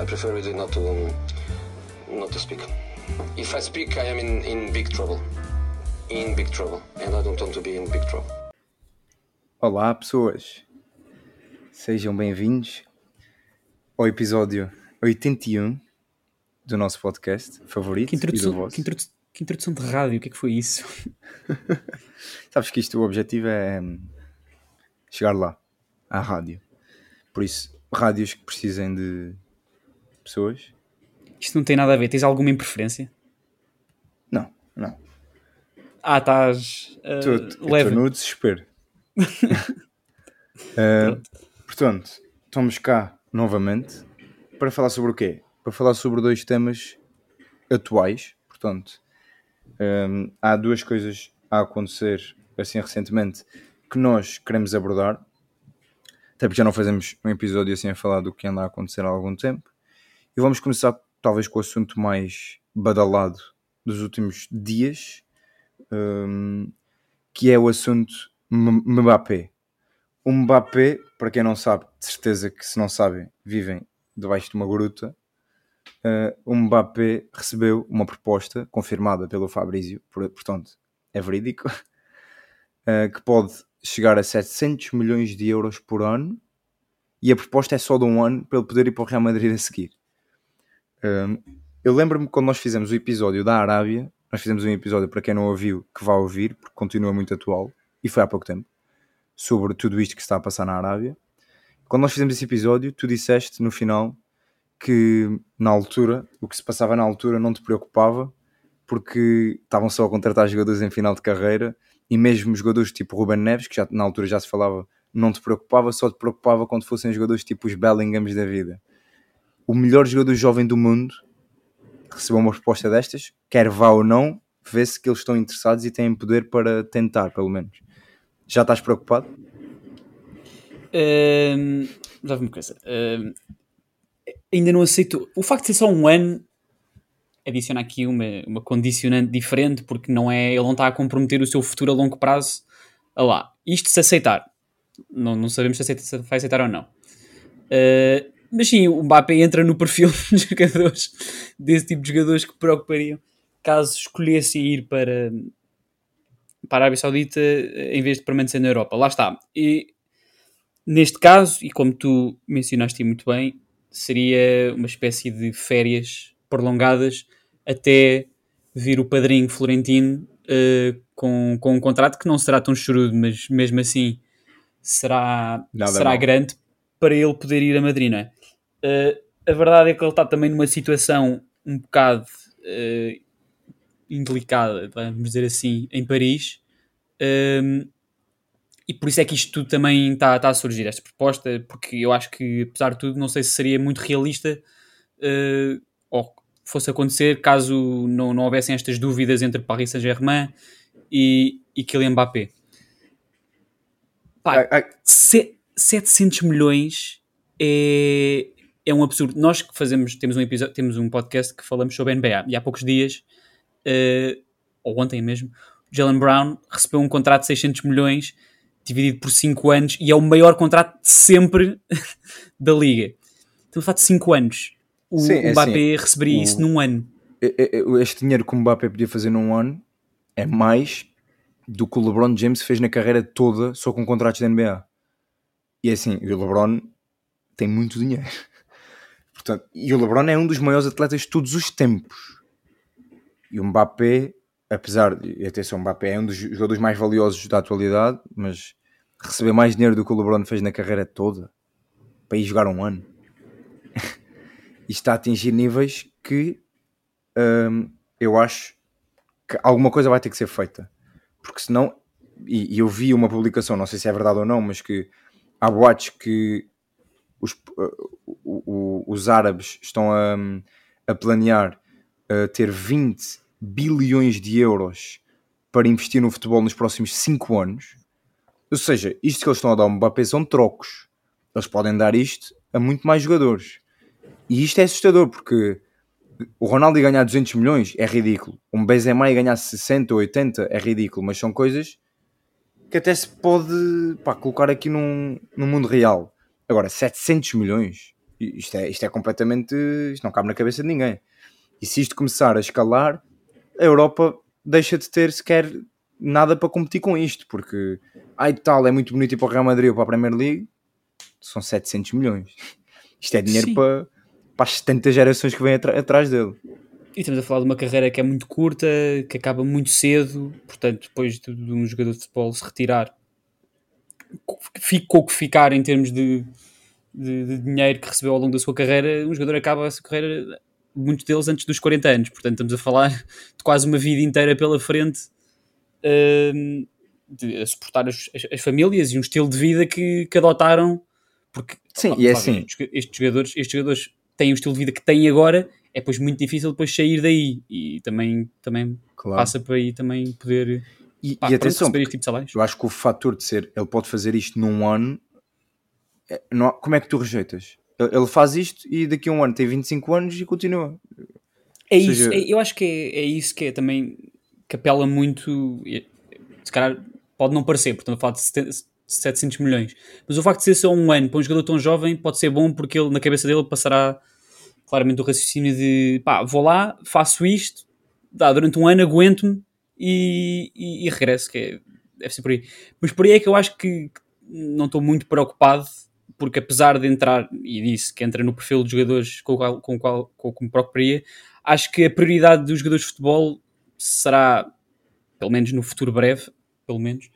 I prefer really not to um, not to speak. If I speak, I am in, in big trouble. In big trouble, and I don't want to be in big trouble. Olá, pessoas. Sejam bem-vindos ao episódio 81 do nosso podcast favorito Que e do introdução, vosso. que, introdu- que introdução de rádio, o que é que foi isso? Sabes que isto, o objetivo é hum, chegar lá, à rádio. Por isso, rádios que precisem de pessoas. Isto não tem nada a ver, tens alguma impreferência? Não, não. Ah, estás uh, Estou- eu Estou leve. no desespero. Uh, portanto, estamos cá novamente para falar sobre o quê? Para falar sobre dois temas atuais. Portanto, um, há duas coisas a acontecer assim recentemente que nós queremos abordar. Até porque já não fazemos um episódio assim a falar do que anda a acontecer há algum tempo. E vamos começar talvez com o assunto mais badalado dos últimos dias, um, que é o assunto Mbappé. O Mbappé, para quem não sabe, de certeza que se não sabem, vivem debaixo de uma gruta. Uh, o Mbappé recebeu uma proposta confirmada pelo Fabrício, por- portanto, é verídico, uh, que pode chegar a 700 milhões de euros por ano e a proposta é só de um ano para ele poder ir para o Real Madrid a seguir. Um, eu lembro-me quando nós fizemos o episódio da Arábia, nós fizemos um episódio para quem não ouviu, que vá ouvir, porque continua muito atual, e foi há pouco tempo, sobre tudo isto que está a passar na Arábia. Quando nós fizemos esse episódio, tu disseste no final que na altura, o que se passava na altura não te preocupava, porque estavam só a contratar jogadores em final de carreira, e mesmo jogadores tipo Ruben Neves, que já, na altura já se falava, não te preocupava, só te preocupava quando fossem jogadores tipo os Bellinghams da vida. O melhor jogador jovem do mundo recebeu uma proposta destas, quer vá ou não, vê-se que eles estão interessados e têm poder para tentar, pelo menos. Já estás preocupado? Um, já vi uma coisa. Um, ainda não aceito. O facto de ser só um ano adiciona aqui uma, uma condicionante diferente, porque não é, ele não está a comprometer o seu futuro a longo prazo. Ah lá, isto se aceitar. Não, não sabemos se, aceita, se vai aceitar ou não. Uh, mas sim, o Mbappé entra no perfil de jogadores, desse tipo de jogadores que preocupariam caso escolhessem ir para, para a Arábia Saudita em vez de permanecer na Europa. Lá está. E neste caso, e como tu mencionaste muito bem, seria uma espécie de férias prolongadas até vir o padrinho Florentino uh, com, com um contrato que não será tão chorudo, mas mesmo assim será, Nada será grande para ele poder ir a Madrid, não é? Uh, a verdade é que ele está também numa situação um bocado uh, indelicada, vamos dizer assim, em Paris. Um, e por isso é que isto tudo também está tá a surgir, esta proposta, porque eu acho que, apesar de tudo, não sei se seria muito realista uh, ou fosse acontecer caso não, não houvessem estas dúvidas entre Paris Saint-Germain e, e Kylian Mbappé. Pá, Ai, ai, se- 700 milhões é, é um absurdo. Nós que fazemos, temos um episódio, temos um podcast que falamos sobre a NBA e há poucos dias, eh, ou ontem mesmo, Jalen Brown recebeu um contrato de 600 milhões dividido por 5 anos e é o maior contrato de sempre da liga. Falar de 5 anos. O, Sim, é Mbappé assim, receberia o- isso num ano. este dinheiro que o Mbappé podia fazer num ano é mais do que o LeBron James fez na carreira toda só com contratos da NBA. E é assim, o LeBron tem muito dinheiro. Portanto, e o LeBron é um dos maiores atletas de todos os tempos. E o Mbappé, apesar de, atenção, o Mbappé é um dos jogadores mais valiosos da atualidade, mas receber mais dinheiro do que o LeBron fez na carreira toda para ir jogar um ano e está a atingir níveis que hum, eu acho que alguma coisa vai ter que ser feita. Porque senão, e, e eu vi uma publicação, não sei se é verdade ou não, mas que há boatos que os, uh, o- o- os árabes estão a, a planear uh, ter 20 bilhões de euros para investir no futebol nos próximos 5 anos. Ou seja, isto que eles estão a dar ao Mbappé são trocos. Eles podem dar isto a muito mais jogadores. E isto é assustador porque o Ronaldo ganhar 200 milhões é ridículo. Um Benzema ganhar 60 ou 80 é ridículo. Mas são coisas que até se pode pá, colocar aqui num, num mundo real. Agora, 700 milhões? Isto é, isto é completamente. Isto não cabe na cabeça de ninguém. E se isto começar a escalar, a Europa deixa de ter sequer nada para competir com isto, porque ai tal, é muito bonito ir para o Real Madrid ou para a Premier League, são 700 milhões. Isto é dinheiro para, para as 70 gerações que vêm atrás dele. E estamos a falar de uma carreira que é muito curta, que acaba muito cedo, portanto, depois de, de um jogador de futebol se retirar, ficou o que ficar em termos de, de, de, dinheiro que recebeu ao longo da sua carreira, um jogador acaba a sua carreira, muitos deles antes dos 40 anos, portanto, estamos a falar de quase uma vida inteira pela frente uh, de, a suportar as, as, as, famílias e um estilo de vida que, que adotaram, porque Sim, e é assim. estes, jogadores, estes jogadores têm o estilo de vida que têm agora é depois muito difícil depois sair daí e também, também claro. passa por aí também poder e, pá, e atenção, tipo eu acho que o fator de ser ele pode fazer isto num ano é, não, como é que tu rejeitas? Ele faz isto e daqui a um ano tem 25 anos e continua. É isso, seja... é, eu acho que é, é, isso que é também que apela muito, se calhar pode não parecer, portanto, a falar de 700 milhões, mas o facto de ser só um ano para um jogador tão jovem pode ser bom porque ele na cabeça dele passará claramente o raciocínio de pá, vou lá, faço isto, dá, durante um ano aguento-me e, e, e, regresso, que é, deve ser por aí. Mas por aí é que eu acho que não estou muito preocupado, porque apesar de entrar, e disse que entra no perfil dos jogadores com o qual, com o qual com preocuparia, acho que a prioridade dos jogadores de futebol será, pelo menos no futuro breve, pelo menos,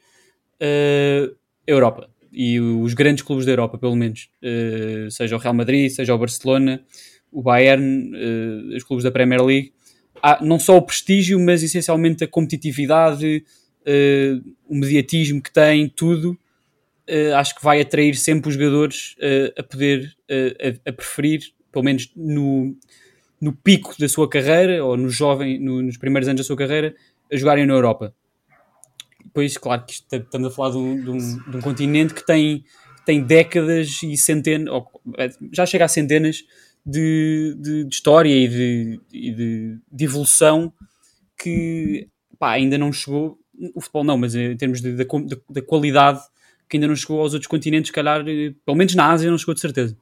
uh, Europa. E os grandes clubes da Europa, pelo menos. Uh, seja o Real Madrid, seja o Barcelona, o Bayern, uh, os clubes da Premier League, não só o prestígio, mas essencialmente a competitividade, uh, o mediatismo que tem, tudo, uh, acho que vai atrair sempre os jogadores a poder, a, a, preferir, pelo menos no, no pico da sua carreira, ou no jovem, no, nos primeiros anos da sua carreira, a jogarem na Europa. Depois, claro que estamos a falar de um, de um, de um continente que tem, tem décadas e centenas, já chega a centenas de, de, de história e, de, de, de, evolução que pá, ainda não chegou, o futebol não, mas em termos da qualidade que ainda não chegou aos outros continentes, calhar, eh, pelo menos na Ásia não chegou de certeza.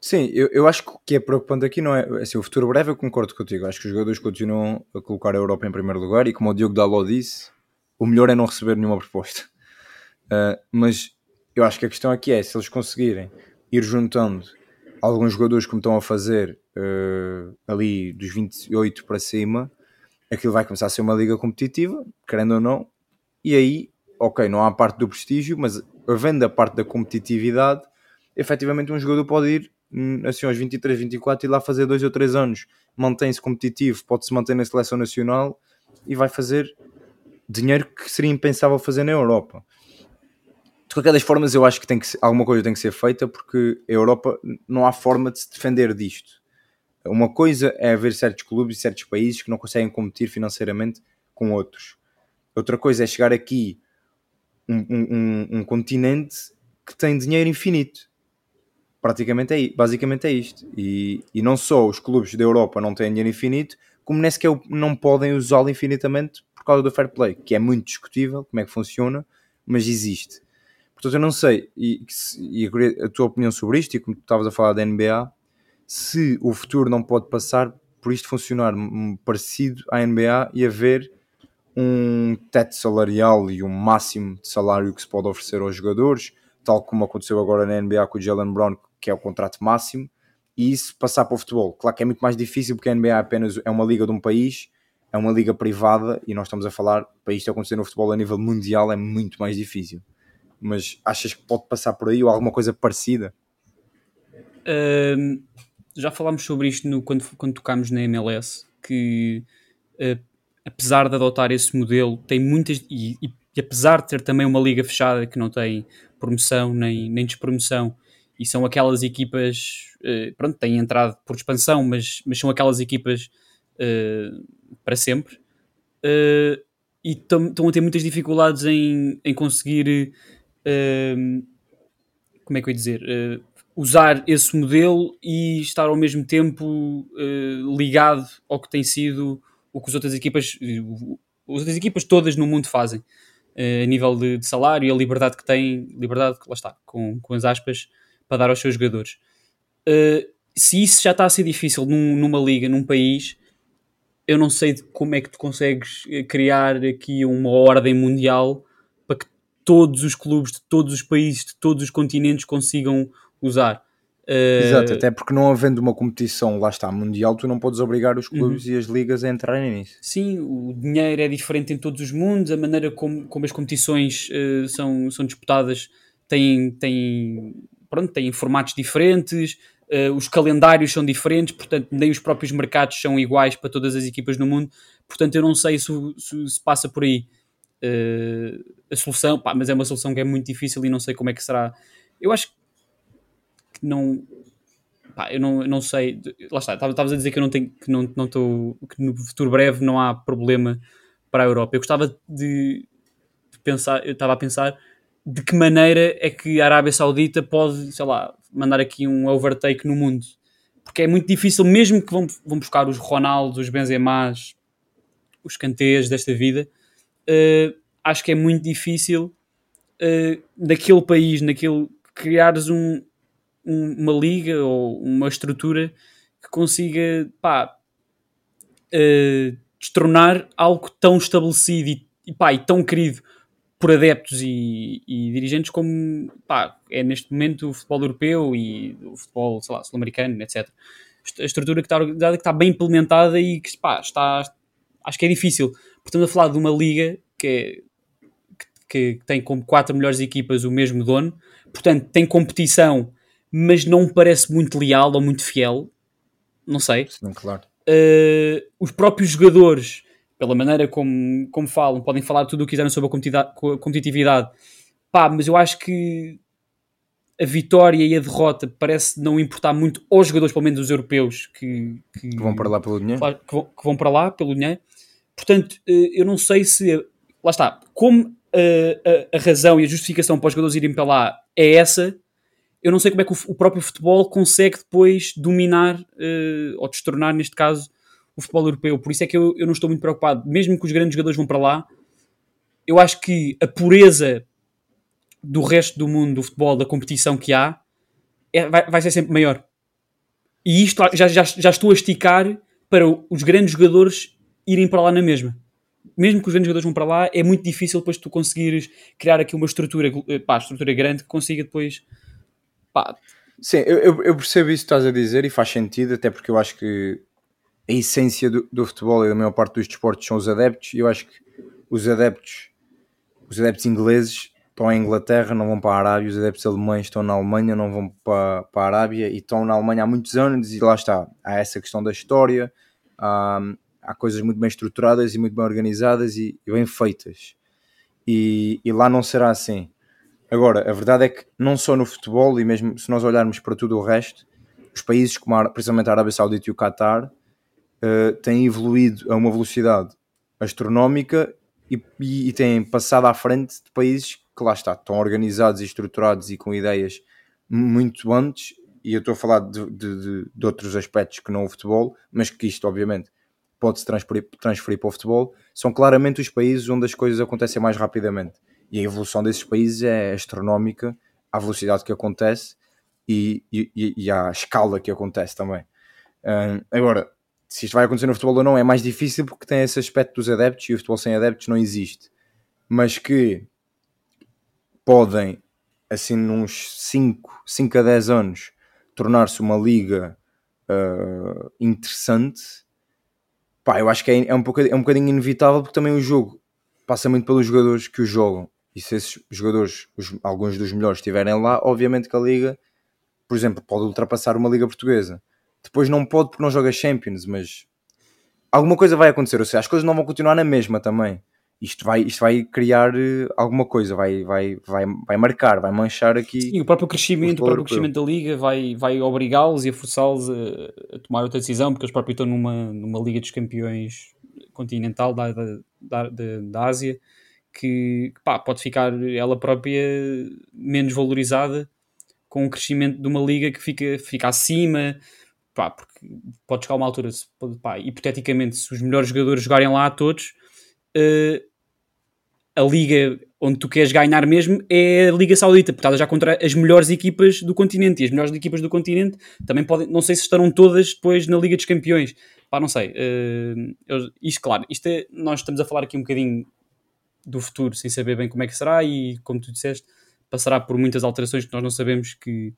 Sim, eu, eu acho que o que é preocupante aqui não é assim, o futuro breve, eu concordo contigo. Acho que os jogadores continuam a colocar a Europa em primeiro lugar e, como o Diogo Dalot disse, o melhor é não receber nenhuma proposta. Uh, mas eu acho que a questão aqui é se eles conseguirem ir juntando alguns jogadores como estão a fazer uh, ali dos 28 para cima, aquilo vai começar a ser uma liga competitiva, querendo ou não, e aí, ok, não há parte do prestígio, mas havendo a parte da competitividade, efetivamente um jogador pode ir hum, assim aos 23, 24 e lá fazer dois ou três anos, mantém-se competitivo, pode-se manter na seleção nacional e vai fazer dinheiro que seria impensável fazer na Europa de qualquer das formas, eu acho que, tem que alguma coisa tem que ser feita porque a Europa não há forma de se defender disto. Uma coisa é haver certos clubes e certos países que não conseguem competir financeiramente com outros. Outra coisa é chegar aqui um, um, um continente que tem dinheiro infinito. Praticamente é, basicamente é isto. E, e não só os clubes da Europa não têm dinheiro infinito, como nem sequer não podem usá-lo infinitamente por causa do fair play, que é muito discutível como é que funciona, mas existe. Portanto, eu não sei, e, e a tua opinião sobre isto, e como tu estavas a falar da NBA, se o futuro não pode passar por isto funcionar parecido à NBA e haver um teto salarial e um máximo de salário que se pode oferecer aos jogadores, tal como aconteceu agora na NBA com o Jalen Brown, que é o contrato máximo, e isso passar para o futebol. Claro que é muito mais difícil porque a NBA apenas é uma liga de um país, é uma liga privada e nós estamos a falar para isto acontecer no futebol a nível mundial é muito mais difícil mas achas que pode passar por aí ou alguma coisa parecida? Já falámos sobre isto no, quando, quando tocámos na MLS, que uh, apesar de adotar esse modelo, tem muitas. E, e, e, apesar de ter também uma liga fechada que não tem promoção nem, nem despromoção, e são aquelas equipas. Uh, pronto, têm entrado por expansão, mas, mas são aquelas equipas ah, para sempre. E estão a ter muitas dificuldades em, em conseguir como é que eu ia dizer? Uh, usar esse modelo e estar ao mesmo tempo uh, ligado ao que tem sido o que as outras equipas, as outras equipas todas no mundo fazem, uh, a nível de, de, salário e a liberdade que têm, liberdade, lá está, com, com as aspas, para dar aos seus jogadores. Uh, se isso já está a ser difícil num, numa liga, num país, eu não sei como é que tu consegues criar aqui uma ordem mundial todos os clubes de todos os países, de todos os continentes consigam usar. Uh... Exato, até porque não havendo uma competição, lá está, mundial, tu não podes obrigar os clubes uhum. e as ligas a entrarem nisso. Sim, o dinheiro é diferente em todos os mundos, a maneira como, como as competições uh, são, são disputadas tem, tem, pronto, tem formatos diferentes, uh, os calendários são diferentes, portanto, nem os próprios mercados são iguais para todas as equipas no mundo, portanto, eu não sei se, se, se passa por aí a solução, pá, mas é uma solução que é muito difícil e não sei como é que será. Eu acho que não. Pá, eu não, não sei. Lá está, estavas a dizer que eu não tenho. que não não estou. que no futuro breve não há problema para a Europa. Eu gostava de, pensar. Eu estava a pensar de que maneira é que a Arábia Saudita pode, sei lá, mandar aqui um overtake no mundo. Porque é muito difícil, mesmo que vão, vão buscar os Ronaldos, os Benzemás, os Cantês desta vida, uh, acho que é muito difícil uh, país, naquele, criares um, uma liga ou uma estrutura que consiga pá, uh, destronar algo tão estabelecido e, e, pá, e tão querido por adeptos e, e, dirigentes como pá, é neste momento o futebol europeu e o futebol sul-americano, etc. A estrutura que está que está bem implementada e que pá, está, acho que é difícil. Estamos a falar de uma liga que, é, que, que tem como quatro melhores equipas o mesmo dono, portanto tem competição mas não parece muito leal ou muito fiel. Não sei. Sim, claro. Uh, os próprios jogadores, pela maneira como, como falam, podem falar tudo o que quiserem sobre a competitividade. Pá, mas eu acho que a vitória e a derrota parece não importar muito aos jogadores, pelo menos os europeus, que, que, que vão para lá pelo dinheiro. Que vão, que vão, para lá pelo dinheiro. Portanto, uh, eu não sei se. Lá está. Como uh, a, a razão e a justificação para os jogadores irem para lá é essa, eu não sei como é que o, o próprio futebol consegue depois dominar uh, ou destornar, neste caso, o futebol europeu. Por isso é que eu, eu não estou muito preocupado. Mesmo que os grandes jogadores vão para lá, eu acho que a pureza do resto do mundo do futebol, da competição que há, é, vai, vai ser sempre maior. E isto já, já, já estou a esticar para os grandes jogadores irem para lá na mesma. Mesmo que os grandes jogadores vão para lá, é muito difícil depois tu conseguires criar aqui uma estrutura, eh, pá, estrutura grande que consiga depois pá. Sim, eu, eu percebo isso que estás a dizer e faz sentido, até porque eu acho que a essência do, do futebol e da maior parte dos desportos são os adeptos, e eu acho que os adeptos, os adeptos ingleses estão em Inglaterra, não vão para a Arábia, os adeptos alemães estão na Alemanha, não vão para, para a Arábia e estão na Alemanha há muitos anos e lá está, há essa questão da história, há, há coisas muito bem estruturadas e muito bem organizadas e, e bem feitas. E, e, lá não será assim. Agora, a verdade é que não só no futebol, e mesmo se nós olharmos para tudo o resto, os países como a, precisamente a Arábia Saudita e o Qatar uh, têm evoluído a uma velocidade astronómica e, e, e, têm passado à frente de países que lá está, estão organizados e estruturados e com ideias muito antes, e eu estou a falar de, de, de outros aspectos que não o futebol, mas que isto obviamente pode-se transferir, transferir para o futebol, são claramente os países onde as coisas acontecem mais rapidamente e a evolução desses países é astronómica à velocidade que acontece e, e, e à escala que acontece também. agora, se isto vai acontecer no futebol ou não é mais difícil porque tem esse aspecto dos adeptos e o futebol sem adeptos não existe. Mas que podem, assim, uns 5, 5 a 10 anos, tornar-se uma liga uh, interessante, pá, eu acho que é, é, um é um bocadinho inevitável porque também o jogo passa muito pelos jogadores que o jogam e se esses jogadores, os, alguns dos melhores, estiverem lá, obviamente que a liga, por exemplo, pode ultrapassar uma liga portuguesa. Depois não pode porque não joga Champions, mas alguma coisa vai acontecer. Ou seja, as coisas não vão continuar na mesma também. Isto vai, isto vai criar eh, alguma coisa, vai, vai, vai, vai marcar, vai manchar aqui. Sim, o próprio crescimento, o, próprio crescimento da liga vai, vai obrigá-los e a forçá-los a, a, tomar outra decisão, porque eles próprios estão numa, numa Liga dos Campeões continental da, da, da, da Ásia que pá, pode ficar ela própria menos valorizada com o crescimento de uma liga que fica, fica acima, pá, porque pode chegar a uma altura, pá, hipoteticamente, se os melhores jogadores jogarem lá todos, uh, a liga onde tu queres ganhar mesmo é a Liga Saudita, porque estás já contra as melhores equipas do continente e as melhores equipas do continente também podem, não sei se estarão todas depois na Liga dos Campeões. Pá, não sei. Uh, eu, isto, claro, isto é, nós estamos a falar aqui um bocadinho do futuro sem saber bem como é que será e, como tu disseste, passará por muitas alterações que nós não sabemos que,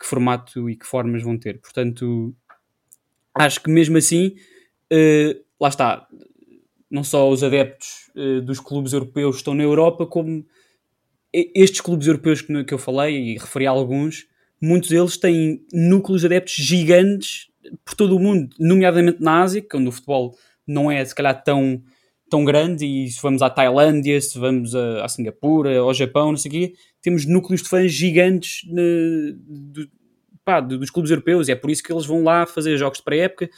que formato e que formas vão ter. Portanto, acho que mesmo assim, uh, lá está, não só os adeptos uh, dos clubes europeus estão na Europa, como estes clubes europeus que, que eu falei e referi a alguns, muitos deles têm núcleos de adeptos gigantes por todo o mundo, nomeadamente na Ásia, é onde o futebol não é se calhar tão, tão grande, e se vamos à Tailândia, se vamos a, a Singapura, ao Japão, não sei o quê, temos núcleos de fãs gigantes ne, de, pá, dos clubes europeus, e é por isso que eles vão lá fazer jogos de pré-época.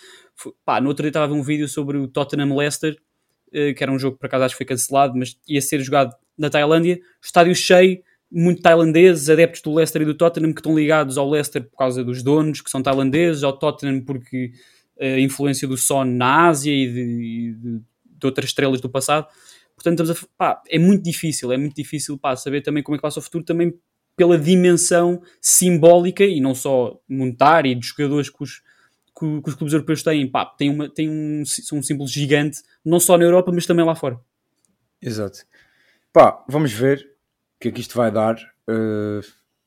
No outro dia estava a ver um vídeo sobre o Tottenham Leicester, eh, que era um jogo que por acaso acho que foi cancelado, mas ia ser jogado na Tailândia, estádio cheio, muito tailandeses, adeptos do Leicester e do Tottenham que estão ligados ao Leicester por causa dos donos, que são tailandeses, ao Tottenham porque eh, a influência do Son na Ásia e de, de, de outras estrelas do passado. Portanto, a, pá, é muito difícil, é muito difícil pá, saber também como é que ser o futuro, também pela dimensão simbólica e não só monetária e dos jogadores que os, que, que os clubes europeus têm. Pá, tem uma, tem um, um símbolo gigante, não só na Europa, mas também lá fora. Exato. Pá, vamos ver o que é que isto vai dar. Uh,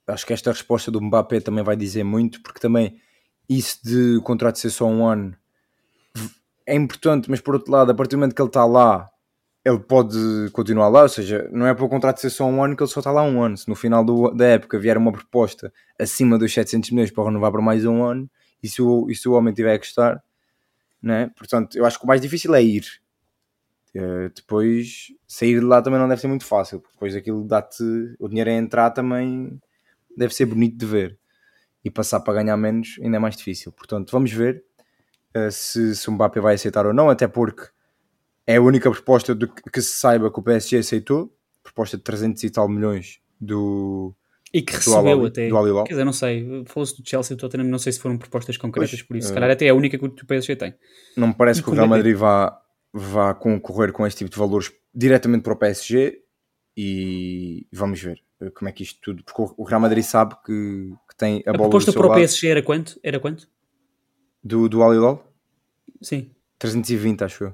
acho que esta resposta do Mbappé também vai dizer muito, porque também isso de o contrato ser só um ano é importante, mas por outro lado, a partir do momento que ele está lá, ele pode continuar lá, ou seja, não é para o contrato ser só um ano que ele só está lá um ano. Se no final do, da época vier uma proposta acima dos 700 milhões para renovar por mais um ano, e se o, e se o homem tiver a gostar, né? portanto, eu acho que o mais difícil é ir. Uh, depois, sair de lá também não deve ser muito fácil, porque depois aquilo dá-te o dinheiro a entrar também deve ser bonito de ver e passar para ganhar menos ainda é mais difícil. Portanto, vamos ver uh, se, se o Mbappé vai aceitar ou não, até porque é a única proposta de, que se saiba que o PSG aceitou proposta de 300 e tal milhões do, e que recebeu até. Do Quer dizer, não sei. Falou-se do Chelsea e do Tottenham, não sei se foram propostas concretas pois, por isso. Se uh, calhar até é a única que o PSG tem. Não me parece e que o Real é Madrid vá, vá concorrer com este tipo de valores diretamente para o PSG e vamos ver uh, como é que isto tudo. Porque o Real Madrid sabe que, que tem a, a bola. A proposta para o PSG era quanto? Era quanto? Do, do Alilol? Sim. 320, acho eu.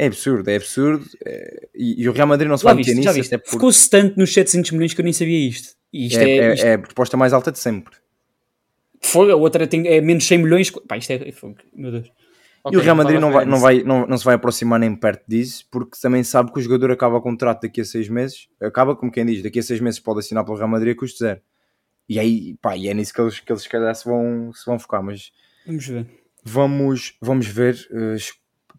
É absurdo, é absurdo. É... E, e, o Real Madrid não se vai meter nisso. É por... Ficou-se tanto nos 700 milhões que eu nem sabia isto. isto é, é, isto... é, a proposta mais alta de sempre. Foi, a outra tem, é menos 100 milhões. Pá, isto é. Meu Deus. Okay, e o Real Madrid não vai, não, vai, não, não se vai aproximar nem perto disso, porque também sabe que o jogador acaba o contrato daqui a seis meses. Acaba, como quem diz, daqui a seis meses pode assinar pelo Real Madrid a custo zero. E aí, pá, e é nisso que eles, que eles se calhar se vão, se vão focar. Mas vamos ver. Vamos, vamos ver. Uh,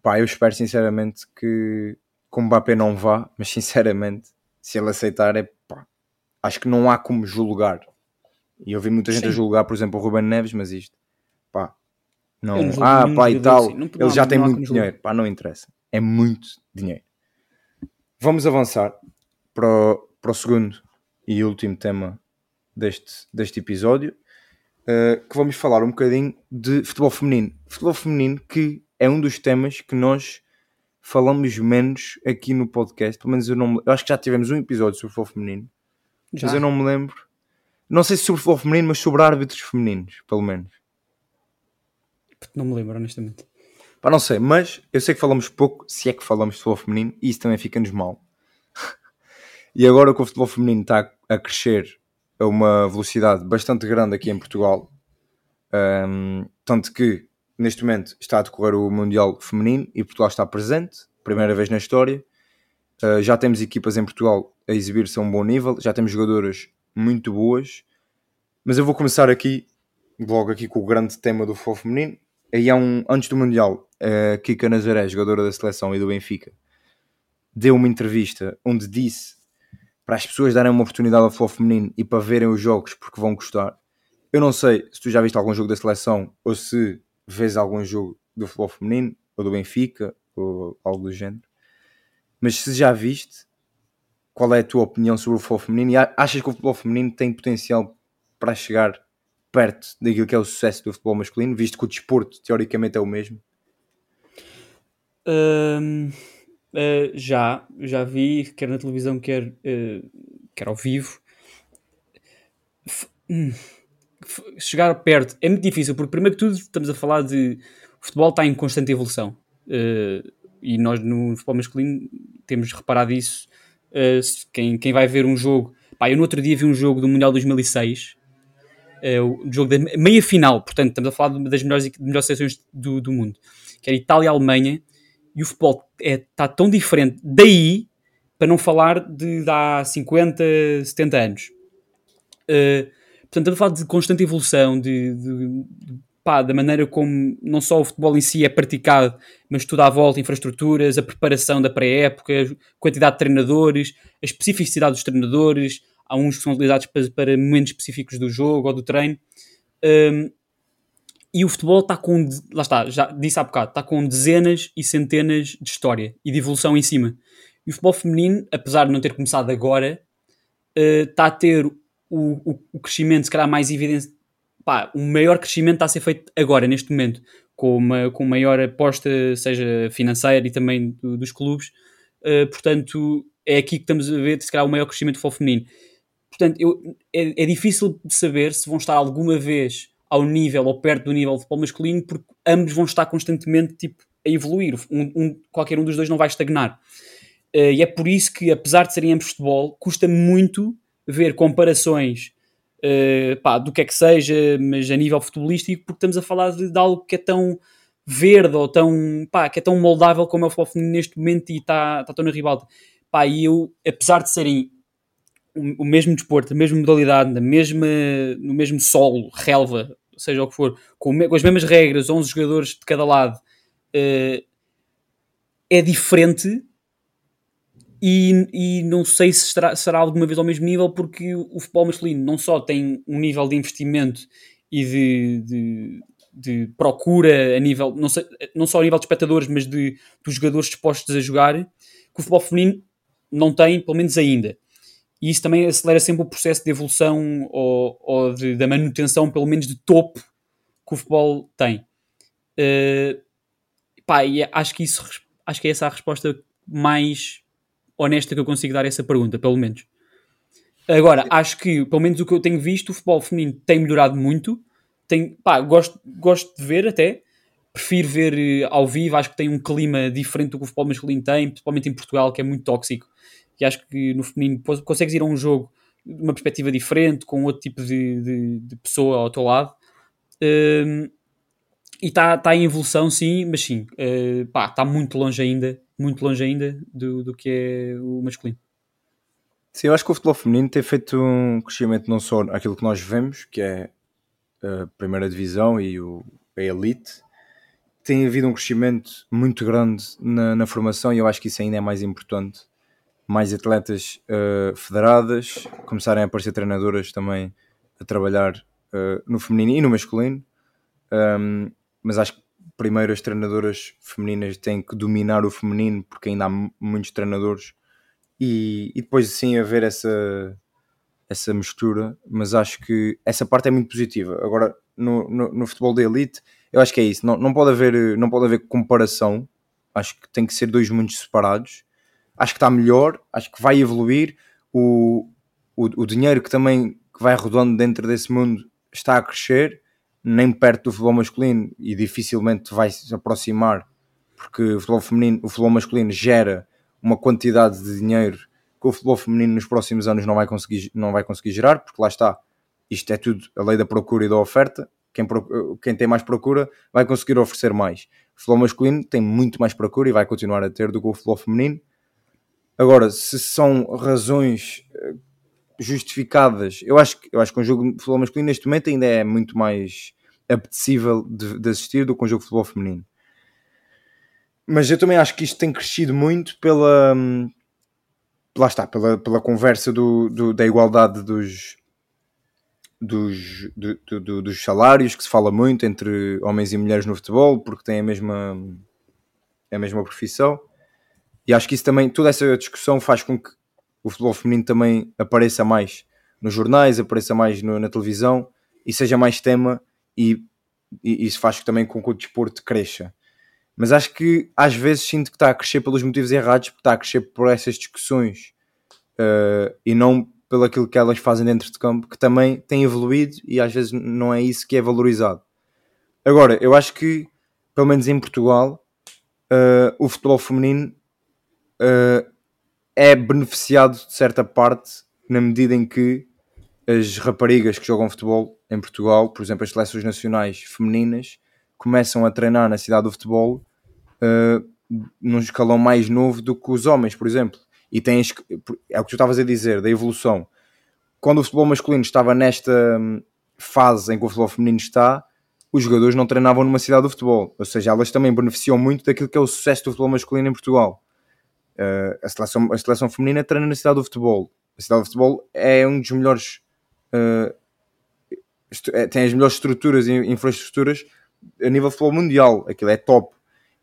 Pá, eu espero sinceramente que, o Mbappé não vá, mas sinceramente, se ele aceitar, é pá, acho que não há como julgar. E eu vi muita gente Sim. a julgar, por exemplo, o Ruben Neves, mas isto, pá, não, ah, pá, e tal, assim. ele já tem muito dinheiro, pá, não interessa, é muito dinheiro. Vamos avançar para o, para o segundo e último tema deste, deste episódio, uh, que vamos falar um bocadinho de futebol feminino. Futebol feminino que é um dos temas que nós falamos menos aqui no podcast. Pelo menos eu não me... eu acho que já tivemos um episódio sobre futebol feminino, já. mas eu não me lembro. Não sei se sobre futebol feminino, mas sobre árbitros femininos, pelo menos. Não me lembro, honestamente. Pá, não sei, mas eu sei que falamos pouco, se é que falamos de futebol feminino, e isso também fica-nos mal. e agora que o futebol feminino está a crescer a uma velocidade bastante grande aqui em Portugal, um, tanto que neste momento está a decorrer o Mundial Feminino e Portugal está presente, primeira vez na história. Uh, já temos equipas em Portugal a exibir-se a um bom nível, já temos jogadoras muito boas, mas eu vou começar aqui, logo aqui com o grande tema do futebol feminino. Aí há um, antes do Mundial, a Kika Nazaré, jogadora da seleção e do Benfica, deu uma entrevista onde disse para as pessoas darem uma oportunidade ao futebol feminino e para verem os jogos porque vão gostar. Eu não sei se tu já viste algum jogo da seleção ou se vês algum jogo do futebol feminino ou do Benfica ou algo do género. Mas se já viste, qual é a tua opinião sobre o futebol feminino? E achas que o futebol feminino tem potencial para chegar perto daquilo que é o sucesso do futebol masculino, visto que o desporto teoricamente é o mesmo? Uh, uh, já, já vi, quer na televisão, quer, uh, quer ao vivo. F hum, chegar perto é muito difícil, porque primeiro que tudo estamos a falar de o futebol está em constante evolução. Uh, e nós no futebol masculino temos reparado isso. quem, quem vai ver um jogo, pá, eu no outro dia vi um jogo do Mundial 2006 uh, o jogo da meia final, portanto, estamos a falar das melhores, melhores seleções do, do mundo, que era Itália e Alemanha, e o futebol está é, tá tão diferente daí, para não falar de, de há 50, 70 anos. Uh, portanto, estamos a falar de constante evolução, de, de, pá, da maneira como não só o futebol em si é praticado, mas tudo à volta, infraestruturas, a preparação da pré-época, quantidade de treinadores, a especificidade dos treinadores, há uns que são utilizados para, para momentos específicos do jogo ou do treino. Um, e o futebol está com, lá está, já disse há bocado, está com dezenas e centenas de história e de evolução em cima. E o futebol feminino, apesar de não ter começado agora, uh, está a ter o, o, crescimento, se calhar mais evidente, pá, o maior crescimento está a ser feito agora, neste momento, com uma com maior aposta, seja financeira e também do, dos clubes. Uh, portanto, é aqui que estamos a ver, se calhar, o maior crescimento do futebol feminino. Portanto, eu, é, é, difícil de saber se vão estar alguma vez ao nível ou perto do nível de futebol masculino, porque ambos vão estar constantemente tipo, a evoluir. Um, um, qualquer um dos dois não vai estagnar. Uh, e é por isso que, apesar de serem ambos futebol, custa muito ver comparações uh, pá, do que é que seja, mas a nível futebolístico, porque estamos a falar de, de algo que é tão verde ou tão, pá, que é tão moldável como é o futebol neste momento e está tá tão na ribalta. Pá, e eu, apesar de serem o, mesmo desporto, a mesma modalidade, na mesma, no mesmo solo, relva, seja o que for, com, com as mesmas regras, 11 jogadores de cada lado, uh, é diferente e, e não sei se será, será alguma vez ao mesmo nível, porque o, o futebol masculino não só tem um nível de investimento e de, de, de procura a nível, não, sei, não só a nível de espectadores, mas de, dos jogadores dispostos a jogar, que o futebol feminino não tem, pelo menos ainda e isso também acelera sempre o processo de evolução ou, ou de, da manutenção, pelo menos de topo, que o futebol tem. Uh, pá, e acho que, isso, acho que é essa a resposta mais honesta que eu consigo dar essa pergunta, pelo menos. Agora, acho que, pelo menos o que eu tenho visto, o futebol feminino tem melhorado muito. Tem, pá, gosto, gosto de ver até. Prefiro ver eh, ao vivo, acho que tem um clima diferente do que o futebol masculino tem, principalmente em Portugal, que é muito tóxico e acho que no feminino consegues ir a um jogo de uma perspectiva diferente, com outro tipo de, de, de pessoa ao teu lado. Um, e está tá em evolução, sim, mas sim, uh, está muito longe ainda, muito longe ainda do, do que é o masculino. Sim, eu acho que o futebol feminino tem feito um crescimento não só aquilo que nós vemos, que é a primeira divisão e o, a elite, tem havido um crescimento muito grande na, na formação e eu acho que isso ainda é mais importante mais atletas uh, federadas, começarem a aparecer treinadoras também a trabalhar uh, no feminino e no masculino. Um, mas acho que primeiro as treinadoras femininas têm que dominar o feminino porque ainda há muitos treinadores e, e depois sim haver essa, essa mistura. Mas acho que essa parte é muito positiva. Agora, no, no, no futebol da elite, eu acho que é isso. Não, não, pode haver, não pode haver comparação. Acho que tem que ser dois mundos separados acho que está melhor, acho que vai evoluir. O, o, o dinheiro que também que vai rodando dentro desse mundo está a crescer, nem perto do futebol masculino e dificilmente vai se aproximar, porque o futebol feminino, o futebol masculino gera uma quantidade de dinheiro que o futebol feminino nos próximos anos não vai conseguir, não vai conseguir gerar, porque lá está, isto é tudo a lei da procura e da oferta. Quem, quem tem mais procura vai conseguir oferecer mais. O futebol masculino tem muito mais procura e vai continuar a ter do que o futebol feminino Agora, se são razões eh, justificadas, eu acho, eu acho que um jogo de futebol masculino neste momento ainda é muito mais apetecível de, de assistir do que um jogo de futebol feminino. Mas eu também acho que isto tem crescido muito pela. Hum, lá está, pela, pela conversa do, do da igualdade dos, dos, do, do, dos salários, que se fala muito entre homens e mulheres no futebol, porque têm a mesma, a mesma profissão. E acho que isso também, toda essa discussão faz com que o futebol feminino também apareça mais nos jornais, apareça mais no, na televisão e seja mais tema e, e isso faz também com que o desporto cresça. Mas acho que às vezes sinto que está a crescer pelos motivos errados, porque está a crescer por essas discussões uh, e não pelo aquilo que elas fazem dentro de campo, que também tem evoluído e às vezes não é isso que é valorizado. Agora, eu acho que, pelo menos em Portugal, uh, o futebol feminino uh, é beneficiado de certa parte na medida em que as raparigas que jogam futebol em Portugal, por exemplo, as seleções nacionais femininas, começam a treinar na cidade do futebol uh, num escalão mais novo do que os homens, por exemplo. E é o que tu estavas a dizer, da evolução. Quando o futebol masculino estava nesta hum, fase em que o futebol feminino está, os jogadores não treinavam numa cidade do futebol. Ou seja, elas também beneficiam muito daquilo que é o sucesso do futebol masculino em Portugal. Uh, a, seleção, a seleção feminina treina na cidade do futebol. A cidade do futebol é um dos melhores. Uh, tem as melhores estruturas e infraestruturas a nível de futebol mundial. Aquilo é top.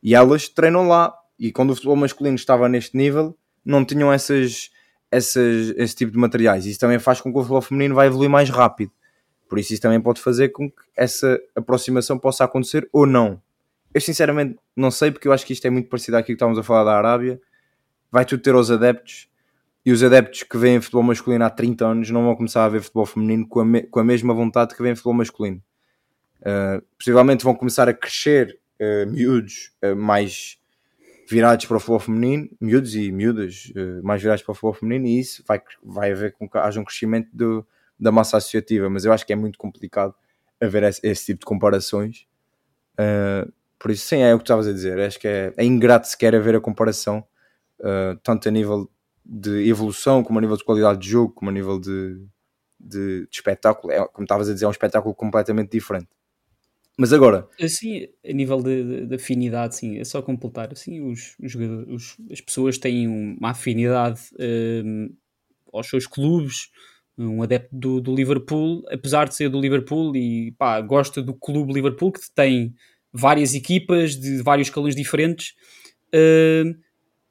E elas treinam lá. E quando o futebol masculino estava neste nível, não tinham essas, essas, esse tipo de materiais. Isso também faz com que o futebol feminino vai evoluir mais rápido. Por isso, isso também pode fazer com que essa aproximação possa acontecer ou não. Eu sinceramente não sei, porque eu acho que isto é muito parecido àquilo que estávamos a falar da Arábia. Vai tudo ter os adeptos e os adeptos que veem futebol masculino há 30 anos não vão começar a ver futebol feminino com a, me com a mesma vontade que veem futebol masculino. Uh, possivelmente vão começar a crescer uh, miúdos uh, mais virados para o futebol feminino, miúdos e miúdas mais virados para o futebol feminino, e isso vai, vai haver com que haja um crescimento do, da massa associativa, mas eu acho que é muito complicado haver esse, esse tipo de comparações. Por isso, sim, é o que estavas a dizer. Acho que é, é ingrato sequer haver a comparação, uh, tanto a nível de evolução, como a nível de qualidade de jogo, como a nível de, de, de espetáculo. É, como estavas a dizer, é um espetáculo completamente diferente. Mas agora. Assim, a nível de, de, de afinidade, sim, é só completar. Assim, os, os, os as pessoas têm uma afinidade uh, aos seus clubes, um adepto do, do, Liverpool, apesar de ser do Liverpool e pá, gosta do clube Liverpool, que tem várias equipas de vários escalões diferentes. Uh,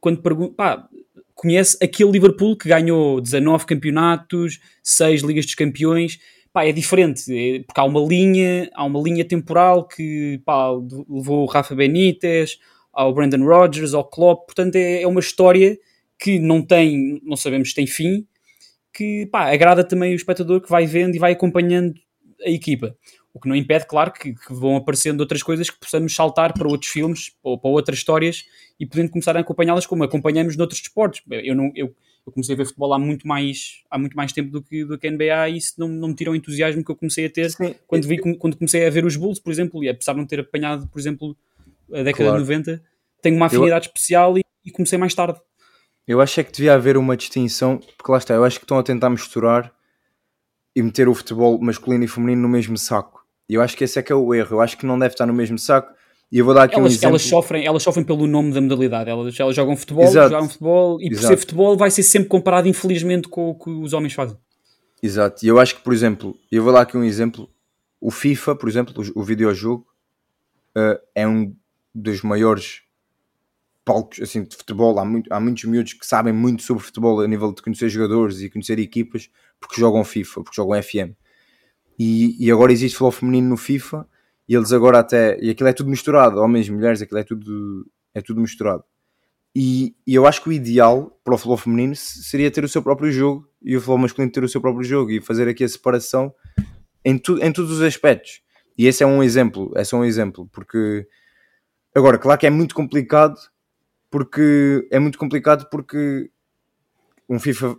quando pergunta, pá, conhece aquele Liverpool que ganhou 19 campeonatos, 6 Ligas dos Campeões. Pá, é diferente, é, porque há uma linha, há uma linha temporal que pá, levou o Rafa Benítez, ao Brandon Rodgers, ao Klopp, portanto é, é uma história que não tem, não sabemos se tem fim, que pá, agrada também o espectador que vai vendo e vai acompanhando a equipa. O que não impede, claro, que, que vão aparecendo outras coisas que possamos saltar para outros filmes ou para outras histórias e podendo começar a acompanhá-las como acompanhamos noutros desportos. Eu, não, eu, eu, comecei a ver futebol há muito mais, há muito mais tempo do que, do que a NBA e isso não, não me tirou o entusiasmo que eu comecei a ter quando, vi, quando comecei a ver os Bulls, por exemplo, e apesar de não ter apanhado, por exemplo, a década claro. de 90, tenho uma afinidade eu... especial e, e comecei mais tarde. Eu acho é que devia haver uma distinção, porque lá está, eu acho que estão a tentar misturar e meter o futebol masculino e feminino no mesmo saco. E eu acho que esse é que é o erro. Eu acho que não deve estar no mesmo saco. E eu vou dar aqui elas, um exemplo. Elas sofrem, elas sofrem pelo nome da modalidade. Elas, elas jogam futebol, Exato. jogam futebol e por ser futebol vai ser sempre comparado, infelizmente, com o que os homens fazem. Exato. E eu acho que, por exemplo, eu vou dar aqui um exemplo. O FIFA, por exemplo, o, o videojogo, uh, é um dos maiores palcos assim, de futebol, há, muito, há muitos miúdos que sabem muito sobre futebol a nível de conhecer jogadores e conhecer equipas porque jogam FIFA, porque jogam FM. E, e agora existe futebol feminino no FIFA e eles agora até. E aquilo é tudo misturado, homens e mulheres, aquilo é tudo, é tudo misturado. E, e, eu acho que o ideal para o futebol feminino seria ter o seu próprio jogo e o futebol masculino ter o seu próprio jogo e fazer aqui a separação em, tu, em todos os aspectos. E esse é um exemplo, é só um exemplo, porque agora, claro que é muito complicado porque é muito complicado porque um FIFA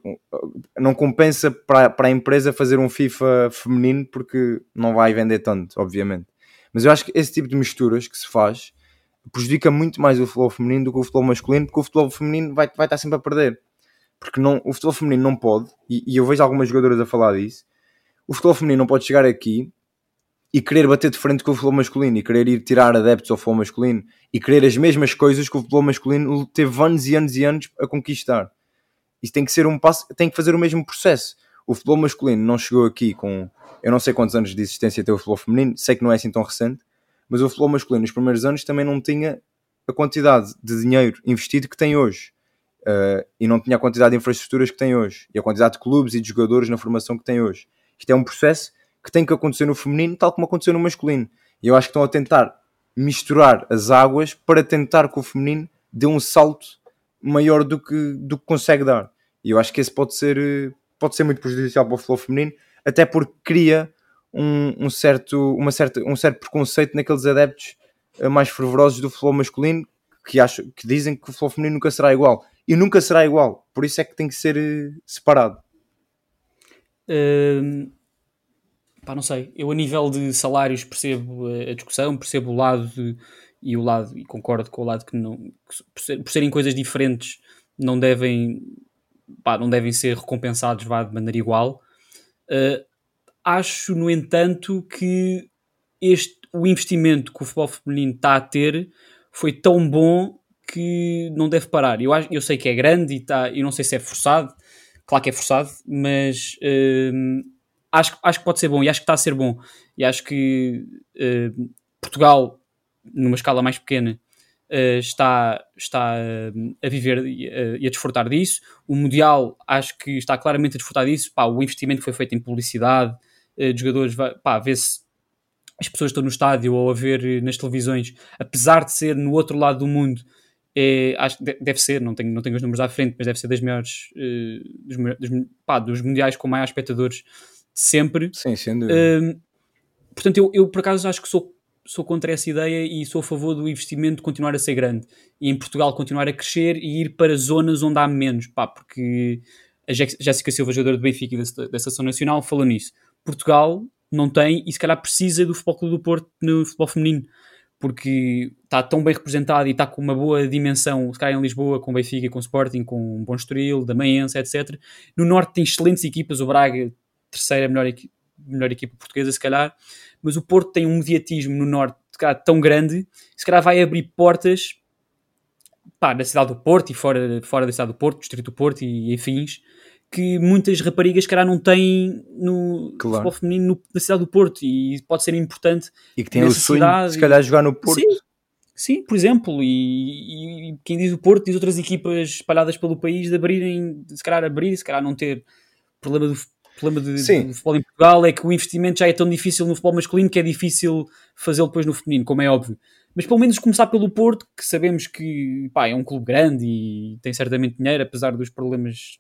não compensa para, para a empresa fazer um FIFA feminino porque não vai vender tanto, obviamente. Mas eu acho que esse tipo de misturas que se faz prejudica muito mais o futebol feminino do que o futebol masculino, porque o futebol feminino vai, vai estar sempre a perder. Porque não, o futebol feminino não pode, e, e eu vejo algumas jogadoras a falar disso, o futebol feminino não pode chegar aqui e querer bater de frente com o futebol masculino e querer ir tirar adeptos ao futebol masculino e querer as mesmas coisas que o futebol masculino teve anos e anos e anos a conquistar. Isso tem que ser um passo, tem que fazer o mesmo processo. O futebol masculino não chegou aqui com eu não sei quantos anos de existência tem o futebol feminino, sei que não é assim tão recente, mas o futebol masculino nos primeiros anos também não tinha a quantidade de dinheiro investido que tem hoje. Uh, e não tinha a quantidade de infraestruturas que tem hoje e a quantidade de clubes e de jogadores na formação que tem hoje. Isto é um processo que tem que acontecer no feminino, tal como aconteceu no masculino. E eu acho que estão a tentar misturar as águas para tentar que o feminino dê um salto maior do que, do que consegue dar. E eu acho que esse pode ser, pode ser muito prejudicial para o futebol feminino, até porque cria um, um, certo, uma certa, um certo preconceito naqueles adeptos eh, mais fervorosos do futebol masculino que, acham, que dizem que o futebol feminino nunca será igual. E nunca será igual. Por isso é que tem que ser eh, separado. Uh, pá, não sei. Eu, a nível de salários, percebo a discussão, percebo o lado de, e o lado, e concordo com o lado que, não, que por, ser, por, serem coisas diferentes, não devem, pá, não devem ser recompensados vá, de maneira igual. Uh, acho, no entanto, que este, o investimento que o futebol feminino está a ter foi tão bom que não deve parar. Eu, eu sei que é grande e tá, eu não sei se é forçado, claro que é forçado, mas uh, acho, acho que pode ser bom e acho que está a ser bom. E acho que uh, Portugal, numa escala mais pequena, uh, está, está a viver e a desfrutar disso. O Mundial acho que está claramente a desfrutar disso. Pá, o investimento que foi feito em publicidade de jogadores, vê-se as pessoas estão no estádio ou a ver nas televisões, apesar de ser no outro lado do mundo, é, acho que deve ser, não tenho, não tenho os números à frente, mas deve ser das melhores uh, dos, dos, pá, dos, mundiais com maiores espectadores de sempre. Sim, sem dúvida. Uh, portanto, eu, eu por acaso acho que sou, sou contra essa ideia e sou a favor do investimento continuar a ser grande e em Portugal continuar a crescer e ir para zonas onde há menos, pá, porque a Jéssica Silva, jogadora do Benfica e da, da Nacional, falou nisso. Portugal não tem e se calhar precisa do Futebol Clube do Porto no futebol feminino porque está tão bem representado e está com uma boa dimensão, se calhar em Lisboa, com Benfica, com Sporting, com um Bom Estoril, Damaense, etc. No Norte tem excelentes equipas, o Braga, terceira melhor, equi melhor equipa portuguesa, se calhar, mas o Porto tem um mediatismo no Norte calhar, tão grande, que se calhar vai abrir portas pá, na cidade do Porto e fora, fora da cidade do Porto, distrito do Porto e, afins, que muitas raparigas, cara, não têm no claro. futebol feminino no, na cidade do Porto e pode ser importante. E que tem o sonho de, se calhar, jogar no Porto. Sim, sim por exemplo, e, e, quem diz o Porto diz outras equipas espalhadas pelo país de abrirem, se calhar abrir, se calhar não ter problema do problema de, do futebol em Portugal é que o investimento já é tão difícil no futebol masculino que é difícil fazê-lo depois no feminino, como é óbvio. Mas pelo menos começar pelo Porto, que sabemos que pá, é um clube grande e tem certamente dinheiro, apesar dos problemas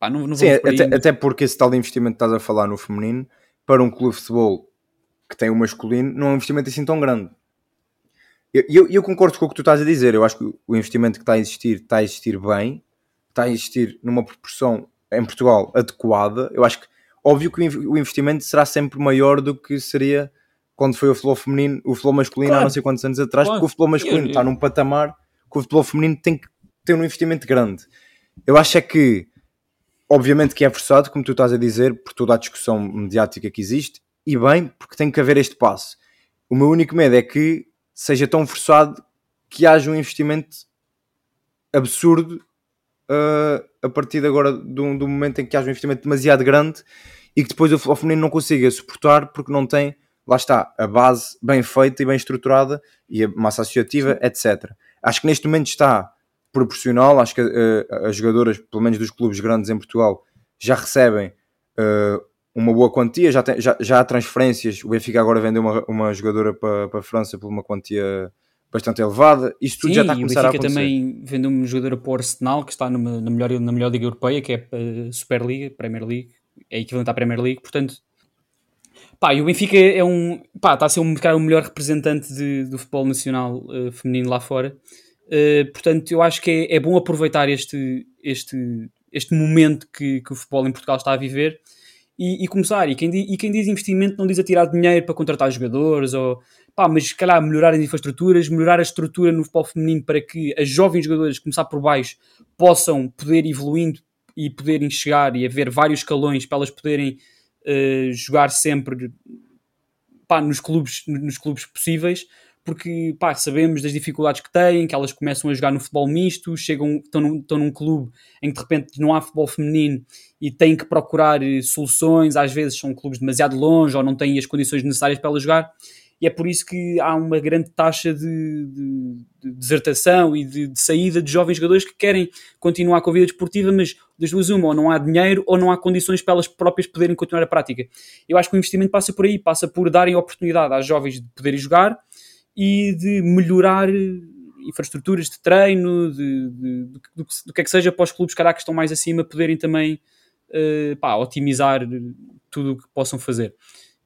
Pá, não, não Sim, até, até, porque esse tal de investimento que estás a falar no feminino, para um clube de futebol que tem o masculino, não é um investimento assim tão grande. Eu, eu, eu, concordo com o que tu estás a dizer. Eu acho que o investimento que está a existir está a existir bem, está a existir numa proporção em Portugal adequada. Eu acho que, óbvio que o investimento será sempre maior do que seria quando foi o futebol feminino, o futebol masculino claro. há não sei quantos anos atrás, claro. porque o futebol masculino eu, está num patamar que o futebol feminino tem que ter um investimento grande. Eu acho é que Obviamente que é forçado, como tu estás a dizer, por toda a discussão mediática que existe, e bem, porque tem que haver este passo. O meu único medo é que seja tão forçado que haja um investimento absurdo uh, a partir de agora do, do, momento em que haja um investimento demasiado grande e que depois o futebol feminino não consiga suportar porque não tem, lá está, a base bem feita e bem estruturada e a massa associativa, etc. Acho que neste momento está proporcional. Acho que uh, as jogadoras, pelo menos dos clubes grandes em Portugal, já recebem uh, uma boa quantia, já, tem, já, já há transferências. O Benfica agora vendeu uma, uma jogadora para, para a França por uma quantia bastante elevada. Isto tudo Sim, já está a começar a acontecer. o Benfica também vendeu uma jogadora para o Arsenal, que está numa, na, melhor, na melhor Liga Europeia, que é a Superliga, Premier League, é equivalente à Premier League, portanto... Pá, e o Benfica é um, pá, está a ser um, o melhor representante de, do futebol nacional uh, feminino lá fora. Uh, portanto, eu acho que é, é, bom aproveitar este, este, este momento que, que, o futebol em Portugal está a viver e, e começar. E quem, e quem, diz investimento não diz a tirar dinheiro para contratar jogadores, ou, pá, mas se calhar melhorar as infraestruturas, melhorar a estrutura no futebol feminino para que as jovens jogadoras, começar por baixo, possam poder evoluindo e poderem chegar e haver vários escalões para elas poderem uh, jogar sempre pá, nos, clubes, nos clubes possíveis porque pá, sabemos das dificuldades que têm, que elas começam a jogar no futebol misto, chegam, estão, num, estão num clube em que de repente não há futebol feminino e têm que procurar eh, soluções, às vezes são clubes demasiado longe ou não têm as condições necessárias para elas jogar, e é por isso que há uma grande taxa de, de, de desertação e de, de, saída de jovens jogadores que querem continuar com a vida desportiva, mas das duas uma, ou não há dinheiro ou não há condições para elas próprias poderem continuar a prática. Eu acho que o investimento passa por aí, passa por darem oportunidade às jovens de poderem jogar, e de melhorar infraestruturas de treino, do que é que seja para os clubes calhar, que estão mais acima poderem também uh, pá, otimizar tudo o que possam fazer.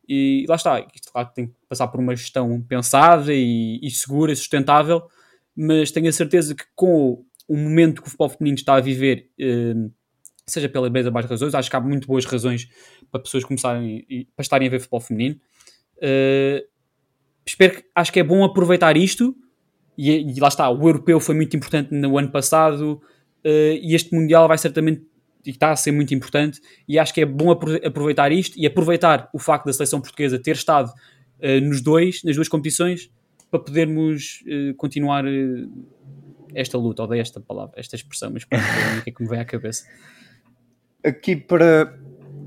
E lá está, isto claro, tem que passar por uma gestão pensada e, e segura e sustentável, mas tenho a certeza que com o momento que o futebol feminino está a viver, uh, seja pela mesa mais razões, acho que há muito boas razões para pessoas começarem para estarem a ver futebol feminino. Uh, espero que acho que é bom aproveitar isto e, e, lá está, o europeu foi muito importante no ano passado uh, e este mundial vai certamente e está a ser muito importante e acho que é bom aproveitar isto e aproveitar o facto da seleção portuguesa ter estado uh, nos dois, nas duas competições para podermos uh, continuar esta luta, odeio esta palavra, esta expressão, mas pronto, é o que é que me vem à cabeça. Aqui para,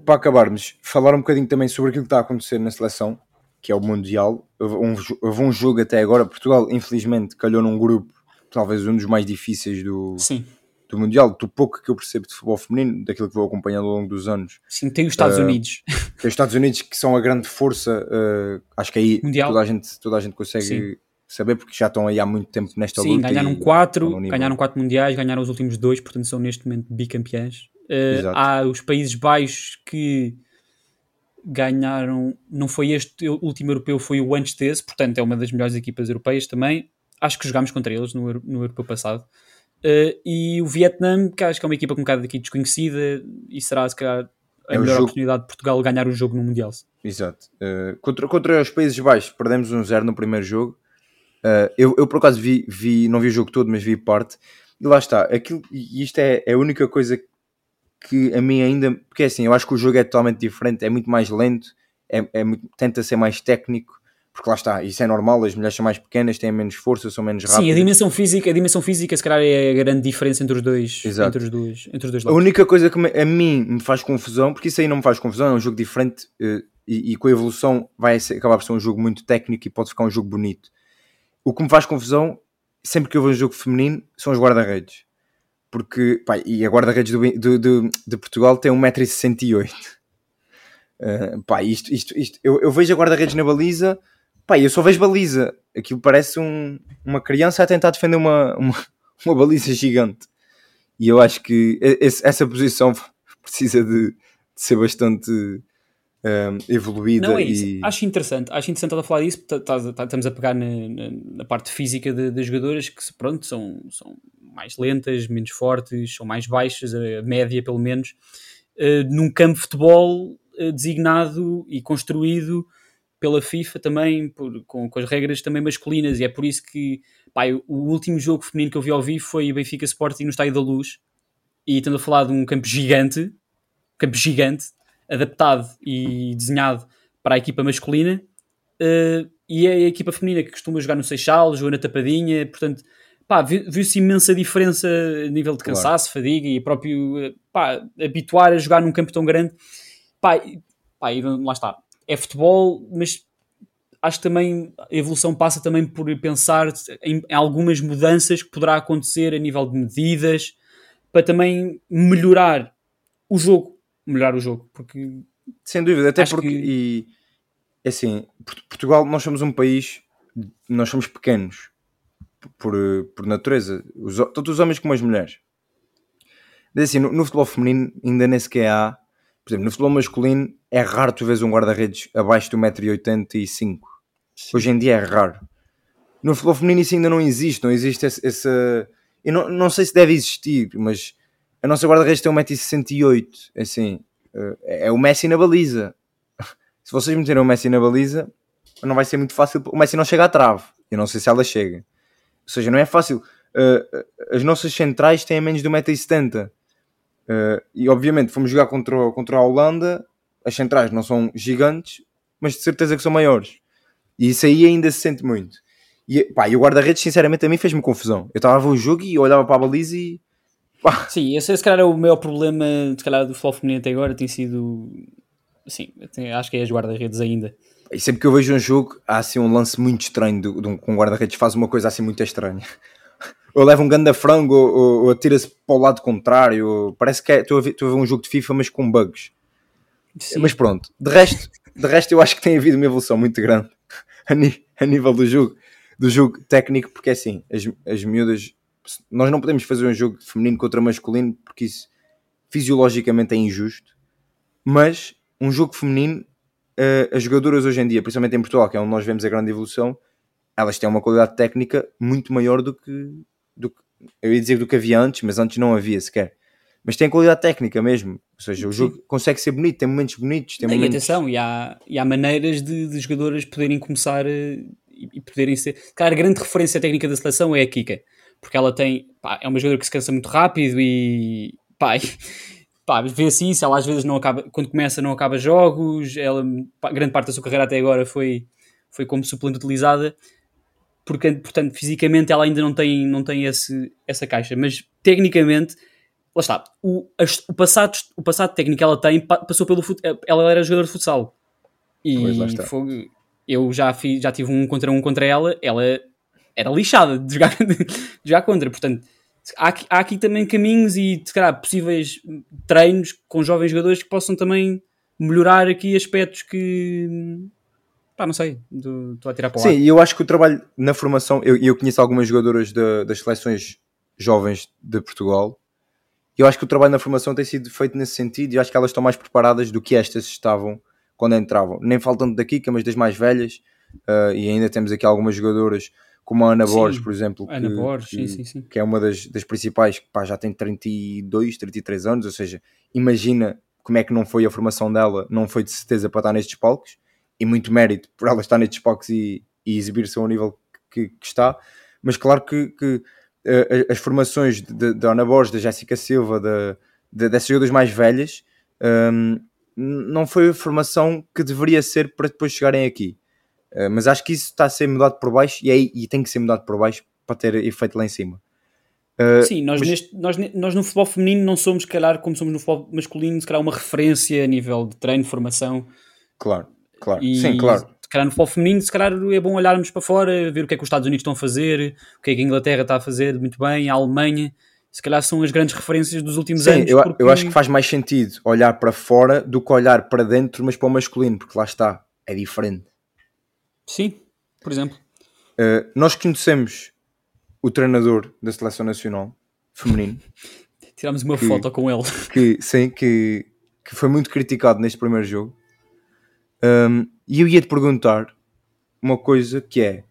para acabarmos, falar um bocadinho também sobre aquilo que está a acontecer na seleção, que é o Mundial. Houve um, houve um jogo até agora, Portugal infelizmente calhou num grupo, talvez um dos mais difíceis do, Sim. Do Mundial, do pouco que eu percebo de futebol feminino, daquilo que vou acompanhando ao longo dos anos. Sim, tem os Estados uh, Unidos. Tem os Estados Unidos que são a grande força, uh, acho que aí toda a, gente, toda a gente consegue... Sim saber, porque já estão aí há muito tempo nesta Sim, luta. Sim, ganharam quatro, ganharam quatro mundiais, ganharam os últimos dois, portanto são neste momento bicampeãs. Uh, há os Países Baixos que ganharam, não foi este o último europeu, foi o antes desse, portanto é uma das melhores equipas europeias também. Acho que jogámos contra eles no, no europeu passado. Uh, e o Vietnã, que acho que é uma equipa um bocado aqui desconhecida e será se calhar a é melhor jogo... oportunidade de Portugal ganhar o jogo no Mundial. Exato. Uh, contra, contra os Países Baixos perdemos um zero no primeiro jogo Uh, eu, eu, por acaso vi, vi, não vi o jogo todo, mas vi parte, e lá está. Aquilo, e isto é, é a única coisa que a mim ainda. Porque é assim, eu acho que o jogo é totalmente diferente, é muito mais lento, é, é muito, tenta ser mais técnico, porque lá está, isso é normal, as mulheres são mais pequenas, têm menos força, são menos rápidas. Sim, a dimensão física, a dimensão física se calhar é a grande diferença entre os dois, Exato. entre os dois, entre os dois lados. A única coisa que me, a mim me faz confusão, porque isso aí não me faz confusão, é um jogo diferente uh, e, e, com a evolução vai ser, acabar por ser um jogo muito técnico e pode ficar um jogo bonito. O que me faz confusão, sempre que eu vejo um jogo feminino, são os guarda-redes. Porque, pá, e a guarda-redes do, do, do, de Portugal tem 1,68m. Uh, pá, isto, isto, isto, eu, eu vejo a guarda-redes na baliza, pá, eu só vejo baliza. Aquilo parece um, uma criança a tentar defender uma, uma, uma baliza gigante. E eu acho que esse, essa posição precisa de, de ser bastante um, evoluída. Não é isso. E... Acho interessante, acho interessante ela falar disso, tá, estamos a pegar na, na, na parte física das jogadoras que pronto, são, são mais lentas, menos fortes, são mais baixas, a média pelo menos, uh, num campo de futebol uh, designado e construído pela FIFA também, por, com, com, as regras também masculinas, e é por isso que pá, o último jogo feminino que eu vi ao vivo foi Benfica Sporting no Estádio da Luz, e estando a falar de um campo gigante, campo gigante, adaptado e desenhado para a equipa masculina uh, e é a equipa feminina que costuma jogar no Seixal, joga na Tapadinha, portanto, pá, viu-se imensa diferença a nível de cansaço, claro. fadiga e próprio, eh, pá, habituar a jogar num campo tão grande, pá, pá, e lá está, é futebol, mas acho que também a evolução passa também por pensar em, em algumas mudanças que poderá acontecer a nível de medidas para também melhorar o jogo melhorar o jogo. Porque sem dúvida, até porque que... e é assim, Portugal, nós somos um país, nós somos pequenos por, por natureza, os, tanto os homens como as mulheres. Mas assim, no, no, futebol feminino ainda nem sequer há, por exemplo, no futebol masculino é raro tu vês um guarda-redes abaixo de 1,85m. Hoje em dia é raro. No futebol feminino isso ainda não existe, não existe essa. Eu não, não sei se deve existir, mas a nossa guarda-redes tem 1,68m. É assim, eh, é o Messi na baliza. Se vocês meterem o Messi na baliza, não vai ser muito fácil. O Messi não chega à trave. Eu não sei se ela chega. Ou seja, não é fácil. Uh, as nossas centrais têm menos de 1,70m. Uh, e obviamente fomos jogar contra, contra a Holanda. As centrais não são gigantes, mas de certeza que são maiores. E isso aí ainda se sente muito. E, pá, e o guarda-redes, sinceramente, a mim fez-me confusão. Eu estava a ver o jogo e olhava para a baliza e Sim, esse se calhar é o maior problema se calhar, do futebol feminino até agora, tem sido. Sim, acho que é as guarda-redes ainda. E sempre que eu vejo um jogo, há assim um lance muito estranho de, de um, com um guarda-redes faz uma coisa assim muito estranha. Ou leva um ganda frango ou, ou atira-se para o lado contrário. Parece que é, estou, a ver, estou a ver um jogo de FIFA, mas com bugs. Sim. Mas pronto, de resto, de resto eu acho que tem havido uma evolução muito grande a, ni, a nível do jogo. do jogo técnico, porque é assim, as, as miúdas, nós não podemos fazer um jogo feminino contra masculino, porque isso fisiologicamente é injusto, mas um jogo feminino, uh, as jogadoras hoje em dia, principalmente em Portugal, que é onde nós vemos a grande evolução, elas têm uma qualidade técnica muito maior do que, do que eu ia dizer do que havia antes, mas antes não havia sequer. Mas tem qualidade técnica mesmo. Ou seja, o jogo consegue ser bonito, tem momentos bonitos. Tem não, momentos... E atenção, e há, e há maneiras de, de jogadoras poderem começar uh, e, e, poderem ser. Claro, a grande referência técnica da seleção é a Kika, porque ela tem. Pá, é uma jogadora que se cansa muito rápido e. Pá, pá, vê assim, se ela às vezes não acaba, quando começa não acaba jogos, ela, grande parte da sua carreira até agora foi, foi como suplente utilizada, porque, portanto, fisicamente ela ainda não tem, não tem esse, essa caixa, mas tecnicamente, lá está, o, o, passado, o passado técnico que ela tem passou pelo ela era jogadora de futsal, e foi, eu já, fiz, já tive um contra um contra ela, ela era lixada de jogar, de jogar contra, portanto há aqui, há aqui também caminhos e, se calhar, possíveis treinos com jovens jogadores que possam também melhorar aqui aspectos que. Pá, não sei, estou a tirar para o Sim, e eu acho que o trabalho na formação. Eu, eu conheço algumas jogadoras de, das seleções jovens de Portugal. E eu acho que o trabalho na formação tem sido feito nesse sentido e acho que elas estão mais preparadas do que estas estavam quando entravam. Nem faltando da Kika, mas das mais velhas. Uh, e ainda temos aqui algumas jogadoras como a Ana sim, Borges, por exemplo, Ana que, Borges, que, sim, sim, que, é uma das, das principais, que pá, já tem 32, 33 anos, ou seja, imagina como é que não foi a formação dela, não foi de certeza para estar nestes palcos, e muito mérito por ela estar nestes palcos e, e exibir-se ao nível que, que, está, mas claro que, que uh, as formações da Ana Borges, da Jéssica Silva, da, de, dessas jogadoras mais velhas, um, não foi a formação que deveria ser para depois chegarem aqui. Eh, mas acho que isso está a ser mudado por baixo e, é, e tem que ser mudado por baixo para ter efeito lá em cima. Uh, Sim, nós, mas... neste, nós, nós no futebol feminino não somos, se calhar, como somos no futebol masculino, se calhar uma referência a nível de treino, formação. Claro, claro. E, Sim, claro. Se calhar no futebol feminino, se calhar é bom olharmos para fora, ver o que é que os Estados Unidos estão a fazer, o que é que a Inglaterra está a fazer muito bem, a Alemanha. Se calhar são as grandes referências dos últimos Sim, anos. Eu, porque... eu acho que faz mais sentido olhar para fora do que olhar para dentro, mas para o masculino, porque lá está, é diferente. Sim, por exemplo. Uh, nós conhecemos o treinador da seleção nacional feminino. Tirámos uma que, foto com ele. Que, sim, que, que foi muito criticado neste primeiro jogo. Um, e eu ia te perguntar uma coisa que é: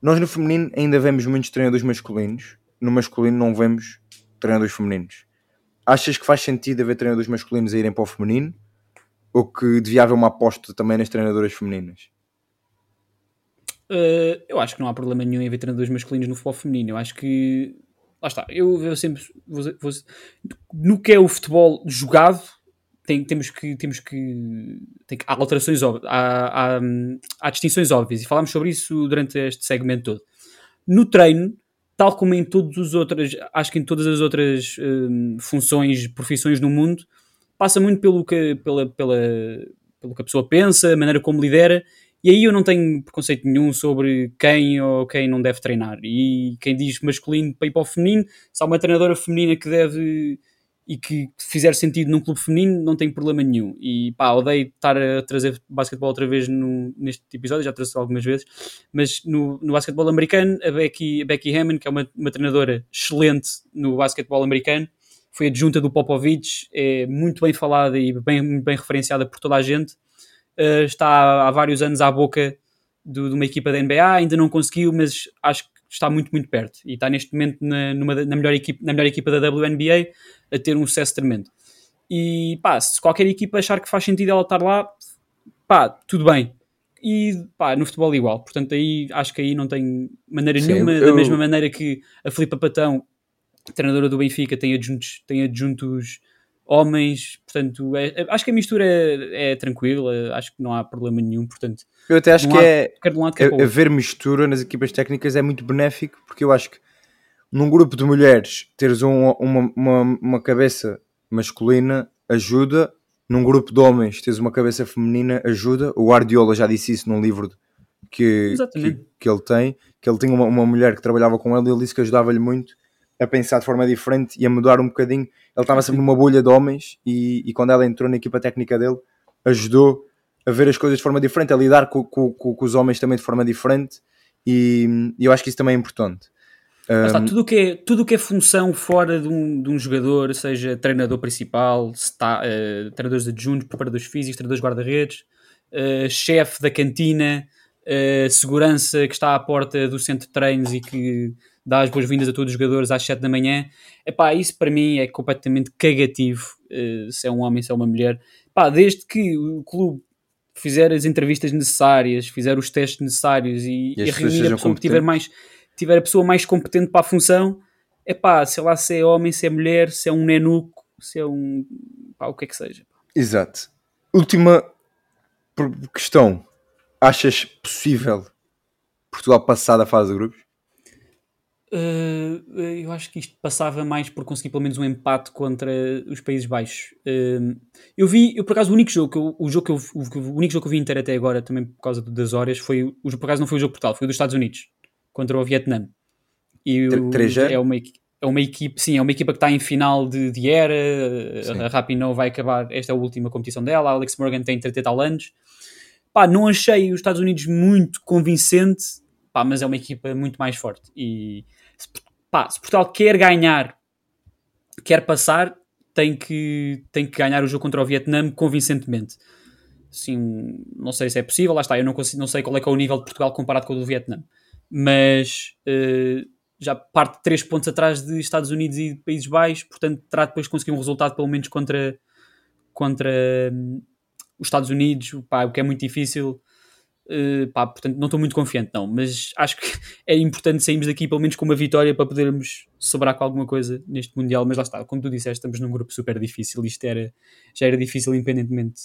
nós no feminino ainda vemos muitos treinadores masculinos, no masculino não vemos treinadores femininos. Achas que faz sentido haver treinadores masculinos a irem para o feminino? Ou que devia haver uma aposta também nas treinadoras femininas? Uh, eu acho que não há problema nenhum em ver treinadores masculinos no futebol feminino. Eu acho que. Lá está. Eu, eu sempre. Vou, vou, no que é o futebol jogado, tem, temos que. Temos que tem, há alterações óbvias. Há, há, há, distinções óbvias. E falámos sobre isso durante este segmento todo. No treino, tal como em todas as outras. Acho que em todas as outras um, funções, profissões no mundo, passa muito pelo que, pela, pela, pelo que a pessoa pensa, a maneira como lidera e aí eu não tenho preconceito nenhum sobre quem ou quem não deve treinar. E quem diz masculino para ir para o feminino, se há uma treinadora feminina que deve e que fizer sentido num clube feminino, não tem problema nenhum. E pá, odeio estar a trazer basquetebol outra vez no, neste episódio, já trouxe algumas vezes, mas no, no basquetebol americano, a Becky, a Becky Hammond, que é uma, uma treinadora excelente no basquetebol americano, foi adjunta do Popovich, é muito bem falada e bem, bem referenciada por toda a gente uh, está há vários anos à boca do, de uma equipa da NBA, ainda não conseguiu, mas acho que está muito, muito perto e está neste momento na, numa, na, melhor, equipa, na melhor equipa da WNBA a ter um sucesso tremendo. E pá, se qualquer equipa achar que faz sentido ela estar lá, pá, tudo bem. E pá, no futebol igual. Portanto, aí acho que aí não tem maneira Sim, nenhuma, eu... da mesma maneira que a Filipa Patão, treinadora do Benfica, tem adjuntos, tem adjuntos homens, portanto, é, é, acho que a mistura é, é, tranquila, acho que não há problema nenhum, portanto... Eu até acho que é, um lado, é haver mistura nas equipas técnicas é muito benéfico, porque eu acho que num grupo de mulheres teres um, uma, uma, uma cabeça masculina ajuda, num grupo de homens teres uma cabeça feminina ajuda, o Guardiola já disse isso num livro que, que, que, ele tem, que ele tinha uma, uma mulher que trabalhava com ele e ele disse que ajudava-lhe muito a pensar de forma diferente e a mudar um bocadinho. Ele estava sempre numa bolha de homens e, e quando ela entrou na equipa técnica dele, ajudou a ver as coisas de forma diferente, a lidar com, com, com, os homens também de forma diferente e, e eu acho que isso também é importante. Está, tudo o que é, tudo que é função fora de um, de um jogador, seja treinador principal, está, uh, treinadores adjuntos, preparadores físicos, treinadores guarda-redes, uh, chefe da cantina, uh, segurança que está à porta do centro de treinos e que dá as boas-vindas a todos os jogadores às 7 da manhã. Epá, isso para mim é completamente cagativo, se é um homem, se é uma mulher. Epá, desde que o clube fizer as entrevistas necessárias, fizer os testes necessários e, e, e reunir a pessoa que tiver mais tiver a pessoa mais competente para a função, é pá, sei lá se é homem, se é mulher, se é um nenuco, se é um. pá, o que é que seja. Exato. Última questão. Achas possível Portugal passar da fase de grupos? Uh, eu acho que isto passava mais por conseguir pelo menos um empate contra os Países Baixos. Uh, eu vi, eu por acaso, o único jogo que eu, o jogo que eu, o, único jogo que eu vi inteiro até agora, também por causa das horas, foi o por acaso não foi o jogo Portugal, foi o dos Estados Unidos contra o Vietnã. E o, é uma, é uma equipe, sim, é uma equipa que está em final de, de era. Sim. A Rapinoe vai acabar, esta é a última competição dela. A Alex Morgan tem 30 tal anos. Pá, não achei os Estados Unidos muito convincente, pá, mas é uma equipa muito mais forte. E pá, se Portugal quer ganhar, quer passar, tem que, tem que ganhar o jogo contra o Vietnã convincentemente. Sim, não sei se é possível, lá está, eu não, consigo, não sei qual é, é o nível de Portugal comparado com o do Vietnã mas uh, já parte 3 pontos atrás de Estados Unidos e Países Baixos, portanto terá depois de conseguir um resultado pelo menos contra, contra um, os Estados Unidos, pá, o que é muito difícil. Uh, pá, portanto, não estou muito confiante, não, mas acho que é importante sairmos daqui pelo menos com uma vitória para podermos sobrar com alguma coisa neste Mundial. Mas lá está, como tu disseste, estamos num grupo super difícil. Isto era, já era difícil, independentemente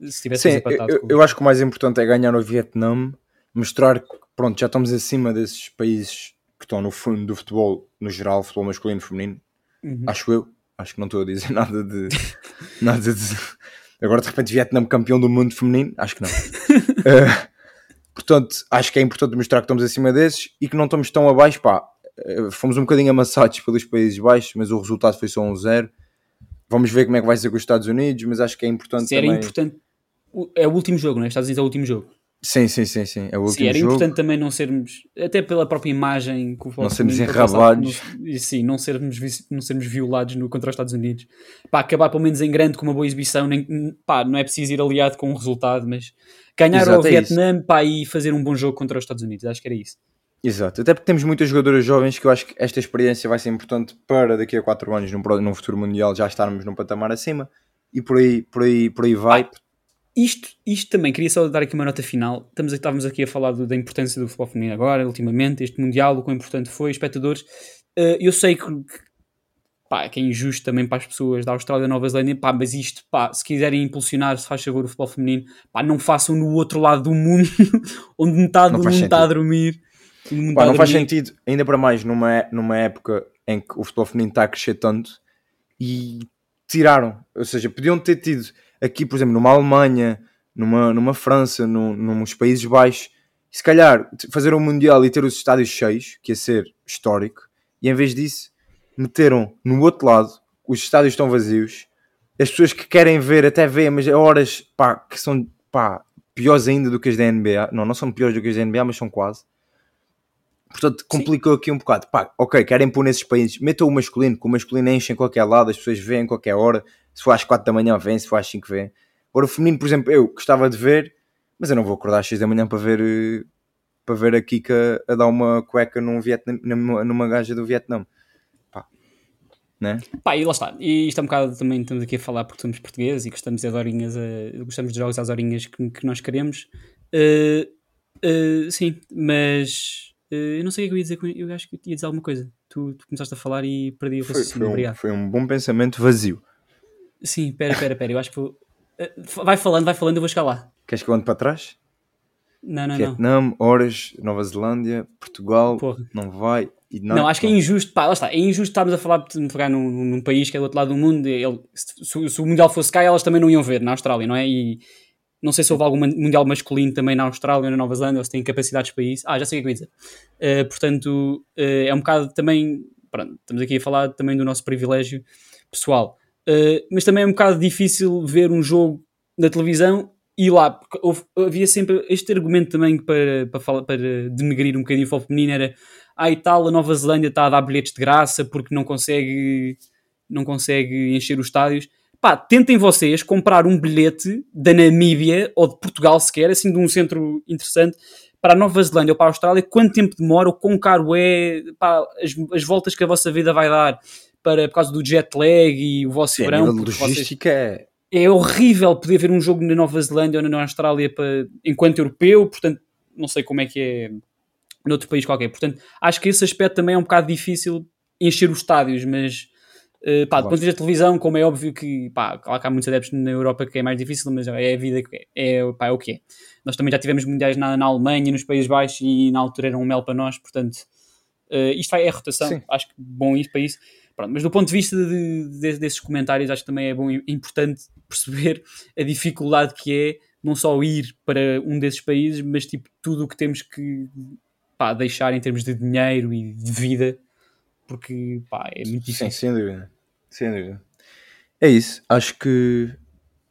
se tivesse Sim, empatado. Eu, eu acho que o mais importante é ganhar o Vietnã, mostrar que pronto, já estamos acima desses países que estão no fundo do futebol, no geral, futebol masculino e feminino. Uhum. Acho eu. Acho que não estou a dizer nada de. nada de. Agora de repente Vietnã campeão do mundo feminino, acho que não. uh, portanto, acho que é importante mostrar que estamos acima desses e que não estamos tão abaixo. Pá, uh, fomos um bocadinho amassados pelos países baixos, mas o resultado foi só um zero. Vamos ver como é que vai ser com os Estados Unidos, mas acho que é importante. Se também... era importante. É o último jogo, não é? Estados Unidos é o último jogo. Sim, sim, sim, sim. É o sim, era jogo. importante também não sermos, até pela própria imagem que o Não sermos enrabados. E sim, não sermos, não sermos violados no, contra os Estados Unidos. Pá, acabar pelo menos em grande com uma boa exibição, nem, pá, não é preciso ir aliado com um resultado, mas ganhar Exato, ao é Vietnã pá, e fazer um bom jogo contra os Estados Unidos, acho que era isso. Exato, até porque temos muitas jogadoras jovens que eu acho que esta experiência vai ser importante para daqui a 4 anos, num, num futuro mundial, já estarmos num patamar acima e por aí, por aí, por aí vai. Ah isto, isto também, queria só dar aqui uma nota final. Estamos, estávamos aqui a falar do, da importância do futebol feminino agora, ultimamente, este Mundial, o quão importante foi, espectadores. Uh, eu sei que, pá, que é injusto também para as pessoas da Austrália e Nova Zelândia, pá, mas isto, pá, se quiserem impulsionar, se faz favor, o futebol feminino, pá, não façam no outro lado do mundo, onde metade do mundo sentido. está a dormir. Pá, não faz sentido, ainda para mais numa, numa época em que o futebol feminino está a crescer tanto e tiraram, ou seja, podiam ter tido aqui, por exemplo, numa Alemanha, numa, numa França, num, nos Países Baixos, se calhar fazer um Mundial e ter os estádios cheios, que ia ser histórico, e em vez disso, meteram no outro lado, os estádios estão vazios, as pessoas que querem ver até veem, mas a horas pá, que são pá, piores ainda do que as da NBA, não, não são piores do que as da NBA, mas são quase. Portanto, complicou Sim. aqui um bocado. Pá, ok, querem pôr nesses países, metam o masculino, que o masculino enche em qualquer lado, as pessoas veem em qualquer hora, se for às 4 da manhã vem, se for às 5 vem. Agora o feminino, por exemplo, eu gostava de ver, mas eu não vou acordar às 6 da manhã para ver eh, para ver a Kika a dar uma cueca num Vietnam, numa, numa gaja do Vietnã. Pá. Né? Pá, e lá está. E isto é um bocado também estamos aqui a falar porque somos portugueses e gostamos de horinhas, a, gostamos de jogos às horinhas que, que nós queremos. Uh, uh, sim, mas uh, eu não sei o que eu ia dizer, eu acho que ia dizer alguma coisa. Tu, tu começaste a falar e perdi o raciocínio. Foi, foi, um, foi um bom pensamento vazio. Sim, pera, pera, pera. Eu acho que vou. Eh, vai falando, vai falando, eu vou chegar lá. Queres que eu ande para trás? Não, não, Vietnã, não. Horas, Nova Zelândia, Portugal, Porra. não vai. Não, não, acho que é injusto, pá, lá está, é injusto estarmos a falar de pegar num, num, país que é do outro lado do mundo. Ele, se, se, o Mundial fosse cá, elas também não iam ver na Austrália, não é? E não sei se houve algum Mundial masculino também na Austrália ou na Nova Zelândia, eles têm capacidades para isso. Ah, já sei o que é que eu ia dizer. Uh, portanto, uh, é um bocado também. Pronto, estamos aqui a falar também do nosso privilégio pessoal. Uh, mas também é um bocado difícil ver um jogo na televisão e lá, porque houve- havia sempre este argumento também para, para, falar, para denegrir um bocadinho o futebol feminino era ah e tal, a Nova Zelândia está a dar bilhetes de graça porque não consegue não consegue encher os estádios. Pá, tentem vocês comprar um bilhete da Namíbia ou de Portugal sequer, assim de um centro interessante para a Nova Zelândia ou para a Austrália, quanto tempo demora ou quão caro é pá, as, as voltas que a vossa vida vai dar para, por causa do jet lag e o vosso Sim, a verão, de porque vocês- logística é. é horrível poder ver um jogo na Nova Zelândia ou na Austrália para, enquanto europeu, portanto, não sei como é que é noutro país qualquer. Portanto, acho que esse aspecto também é um bocado difícil encher os estádios, mas eh, pá, do ponto de vista da televisão, como é óbvio que pá, claro que há muitos adeptos na Europa que é mais difícil, mas é a vida que é, é, pá, é o que é. Nós também já tivemos mundiais na, na Alemanha, nos Países Baixos e na altura era um mel para nós, portanto, eh, isto vai, é rotação, Sim. acho que bom isso para isso. Pronto, mas do ponto de vista de- de- desses comentários, acho que também é bom importante perceber a dificuldade que é não só ir para um desses países, mas tipo tudo o que temos que pá, deixar em termos de dinheiro e de vida, porque pá, é muito Sim, difícil. sem dúvida. Sem dúvida. É isso. Acho que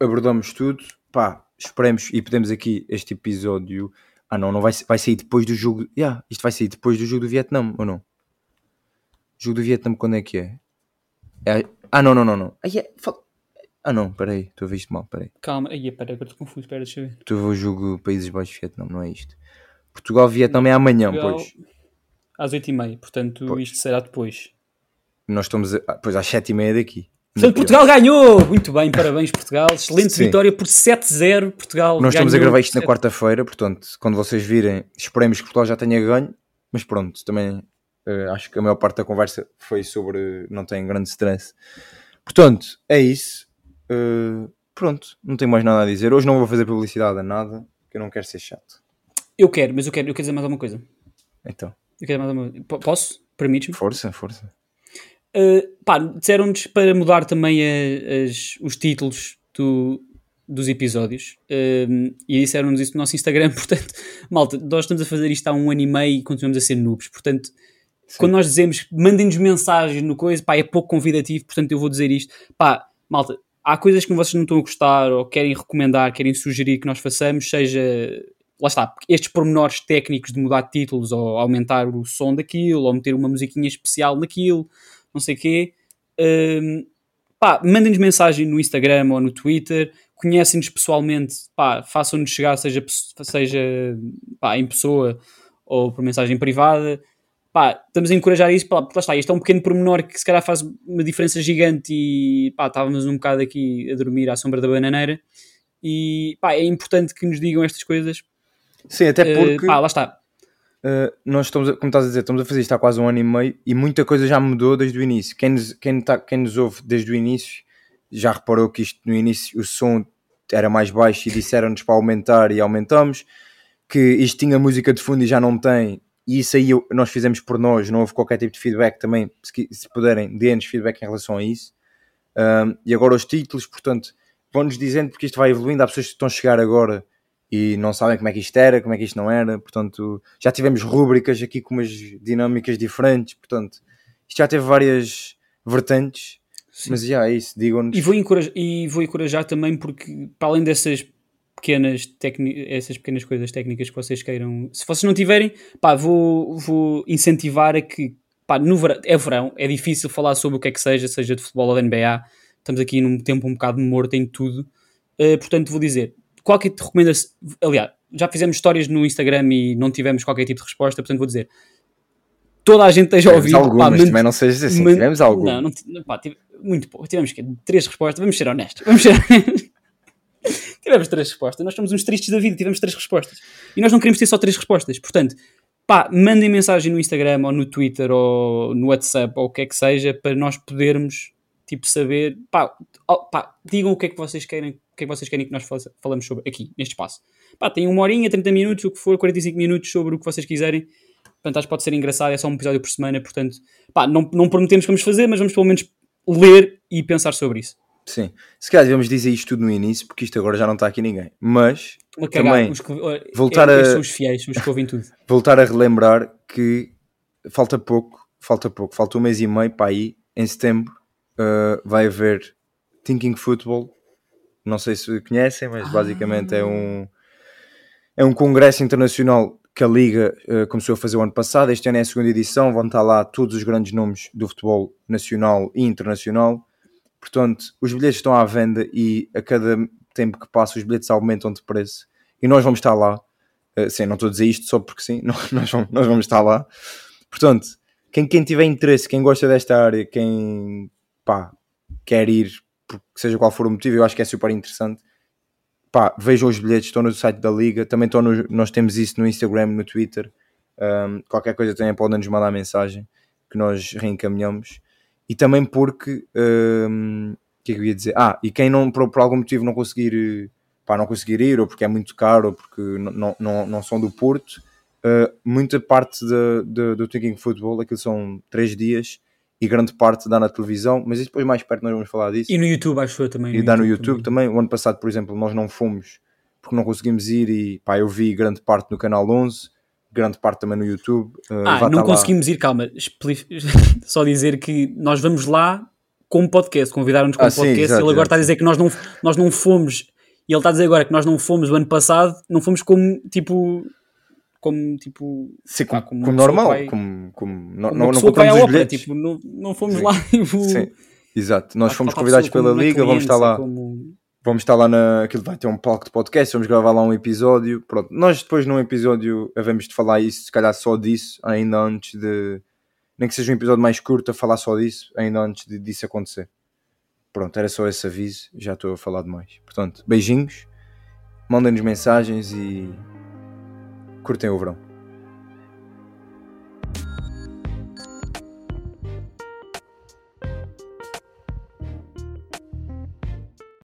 abordamos tudo. Pá, esperemos e podemos aqui este episódio. Ah, não, não vai, vai sair depois do jogo. Yeah, isto vai sair depois do jogo do Vietnã, ou não? Jogo do Vietnã, quando é que é? É- Ah, não, não, não, não. Ai, é- fal- Ah, não, peraí, estou a ver isto mal, peraí. Calma, aí, pera, agora estou confuso, espera, deixa eu ver. Ver o jogo Países Baixos-Vietnã, não é isto. Portugal-Vietnã é amanhã, Portugal, pois. Às 8h30, portanto Pois. isto será depois. Nós estamos, a... ah, pois, às 7h30 daqui. Portanto, Portugal ganhou! Muito bem, parabéns Portugal. Excelente Sim. vitória por 7-0. Portugal Nós estamos a gravar isto na por quarta-feira, portanto, quando vocês virem, esperemos que Portugal já tenha ganho, mas pronto, também eh, acho que a maior parte da conversa foi sobre não tem grande stress. Portanto, é isso. Eh, pronto, não tenho mais nada a dizer. Hoje não vou fazer publicidade a nada, que eu não quero ser chato. Eu quero, mas eu quero, eu quero dizer mais alguma coisa. Então, Eu quero mais alguma coisa. Posso? Permites-me? força, força. Uh, pá, disseram-nos para mudar também a- as- os títulos do- dos episódios Um, e disseram-nos isso no nosso Instagram. Portanto, malta, nós estamos a fazer isto há um ano e meio e continuamos a ser noobs. Portanto, quando nós dizemos mandem-nos mensagens no coisa, pá, é pouco convidativo. Portanto, eu vou dizer isto, pá, malta. Há coisas que vocês não estão a gostar ou querem recomendar, querem sugerir que nós façamos, seja lá está, estes pormenores técnicos de mudar títulos ou aumentar o som daquilo ou meter uma musiquinha especial naquilo, não sei o quê. Hum, pá, mandem-nos mensagem no Instagram ou no Twitter, conhecem-nos pessoalmente, pá, façam-nos chegar, seja, seja pá, em pessoa ou por mensagem privada. Pá, estamos a encorajar isso, pá, porque lá está, isto é um pequeno pormenor que se calhar faz uma diferença gigante e pá, estávamos um bocado aqui a dormir à sombra da bananeira e pá, é importante que nos digam estas coisas. Sim, até Eh, porque pá, lá está. Uh, nós estamos, a- como estás a dizer, estamos a fazer isto há quase um ano e meio e muita coisa já mudou desde o início. Quem nos, quem tá- quem nos ouve desde o início já reparou que isto no início o som era mais baixo e disseram-nos para aumentar e aumentamos. Que isto tinha música de fundo e já não tem. E isso aí eu- nós fizemos por nós, não houve qualquer tipo de feedback também. Se, se puderem, dê-nos feedback em relação a isso. Um, e agora os títulos, portanto, vão-nos dizendo porque isto vai evoluindo. Há pessoas que estão a chegar agora e não sabem como é que isto era, como é que isto não era. Portanto, já tivemos rúbricas aqui com umas dinâmicas diferentes. Portanto, isto já teve várias vertentes. Mas já é isso, digam-nos. E vou, encorajar, e vou encorajar também porque, para além dessas pequenas, essas pequenas coisas técnicas que vocês queiram, se vocês não tiverem, pá, vou, vou incentivar a que, pá, no verão, é verão, é difícil falar sobre o que é que seja, seja de futebol ou da NBA, estamos aqui num tempo um bocado morto em tudo, Uh, portanto vou dizer, qualquer tipo de recomendação, aliás, já fizemos histórias no Instagram e não tivemos qualquer tipo de resposta, portanto vou dizer, toda a gente esteja a Tivemos ouvir, algumas, pá, também não sejas assim, tivemos algumas. Não, não, pá, tive- muito pouco. Tivemos que três respostas. Vamos ser honestos. Vamos ser tivemos três respostas. Nós somos uns tristes da vida. Tivemos três respostas. E nós não queremos ter só três respostas. Portanto, pá, mandem mensagem no Instagram ou no Twitter ou no WhatsApp ou o que é que seja para nós podermos tipo saber. Pá, pá, digam o que é que vocês querem. O que é que vocês querem que nós fa- falamos sobre aqui, neste espaço. Pá, tem uma horinha, 30 minutos, o que for, 45 minutos sobre o que vocês quiserem. Portanto, acho que pode ser engraçado, é só um episódio por semana, portanto, pá, não, não prometemos que vamos fazer, mas vamos pelo menos ler e pensar sobre isso. Sim, se calhar devemos dizer isto tudo no início, porque isto agora já não está aqui ninguém. Mas Também, os que, olha, voltar é- a- São os fiéis, os que ouvem tudo. voltar a relembrar que falta pouco, falta pouco, falta um mês e meio para aí, em setembro, uh, vai haver Thinking Football não sei se conhecem, mas basicamente é um é um congresso internacional que a Liga uh, começou a fazer o ano passado. Este ano é a segunda edição, vão estar lá todos os grandes nomes do futebol nacional e internacional. Portanto, os bilhetes estão à venda e a cada tempo que passa os bilhetes aumentam de preço. E nós vamos estar lá. Uh, sim, não estou a dizer isto só porque sim, nós vamos, nós vamos estar lá. Portanto, quem, quem tiver interesse, quem gosta desta área, quem pá, quer ir, seja qual for o motivo, eu acho que é super interessante pá, vejam os bilhetes, estão no site da Liga, também estão no, nós temos isso no Instagram, no Twitter, um, qualquer coisa também podem nos mandar mensagem que nós reencaminhamos e também porque um, o que é que eu ia dizer? Ah, e quem não por, por, algum motivo não conseguir pá, não conseguir ir, ou porque é muito caro, ou porque não, não, não são do Porto, uh, muita parte de, de, do Thinking Football, aquilo são três dias, e grande parte dá na televisão, mas depois mais perto nós vamos falar disso. E no YouTube, acho eu também. E dá no YouTube, também. também. O ano passado, por exemplo, nós não fomos porque não conseguimos ir e pá, eu vi grande parte no canal 11, grande parte também no YouTube. Uh, ah, não conseguimos lá. ir, calma, só dizer que nós vamos lá com um podcast, convidaram-nos com ah, um podcast, sim, exato, ele agora exato. está a dizer que nós não, nós não fomos, e ele está a dizer agora que nós não fomos o ano passado, não fomos como tipo como tipo Sim, como, como, como normal vai, como, como, não, não, não compramos os bilhetes tipo, não, não fomos Sim. lá tipo, Sim. exato, nós fomos convidados pela Liga vamos estar lá como... vamos estar lá na, aquilo vai ter um palco de podcast vamos gravar lá um episódio. Pronto, nós depois num episódio havemos de falar isso, se calhar só disso ainda antes de, nem que seja um episódio mais curto a falar só disso, ainda antes de, disso acontecer. Pronto, era só esse aviso já estou a falar demais, portanto, beijinhos mandem-nos mensagens e curtem o verão.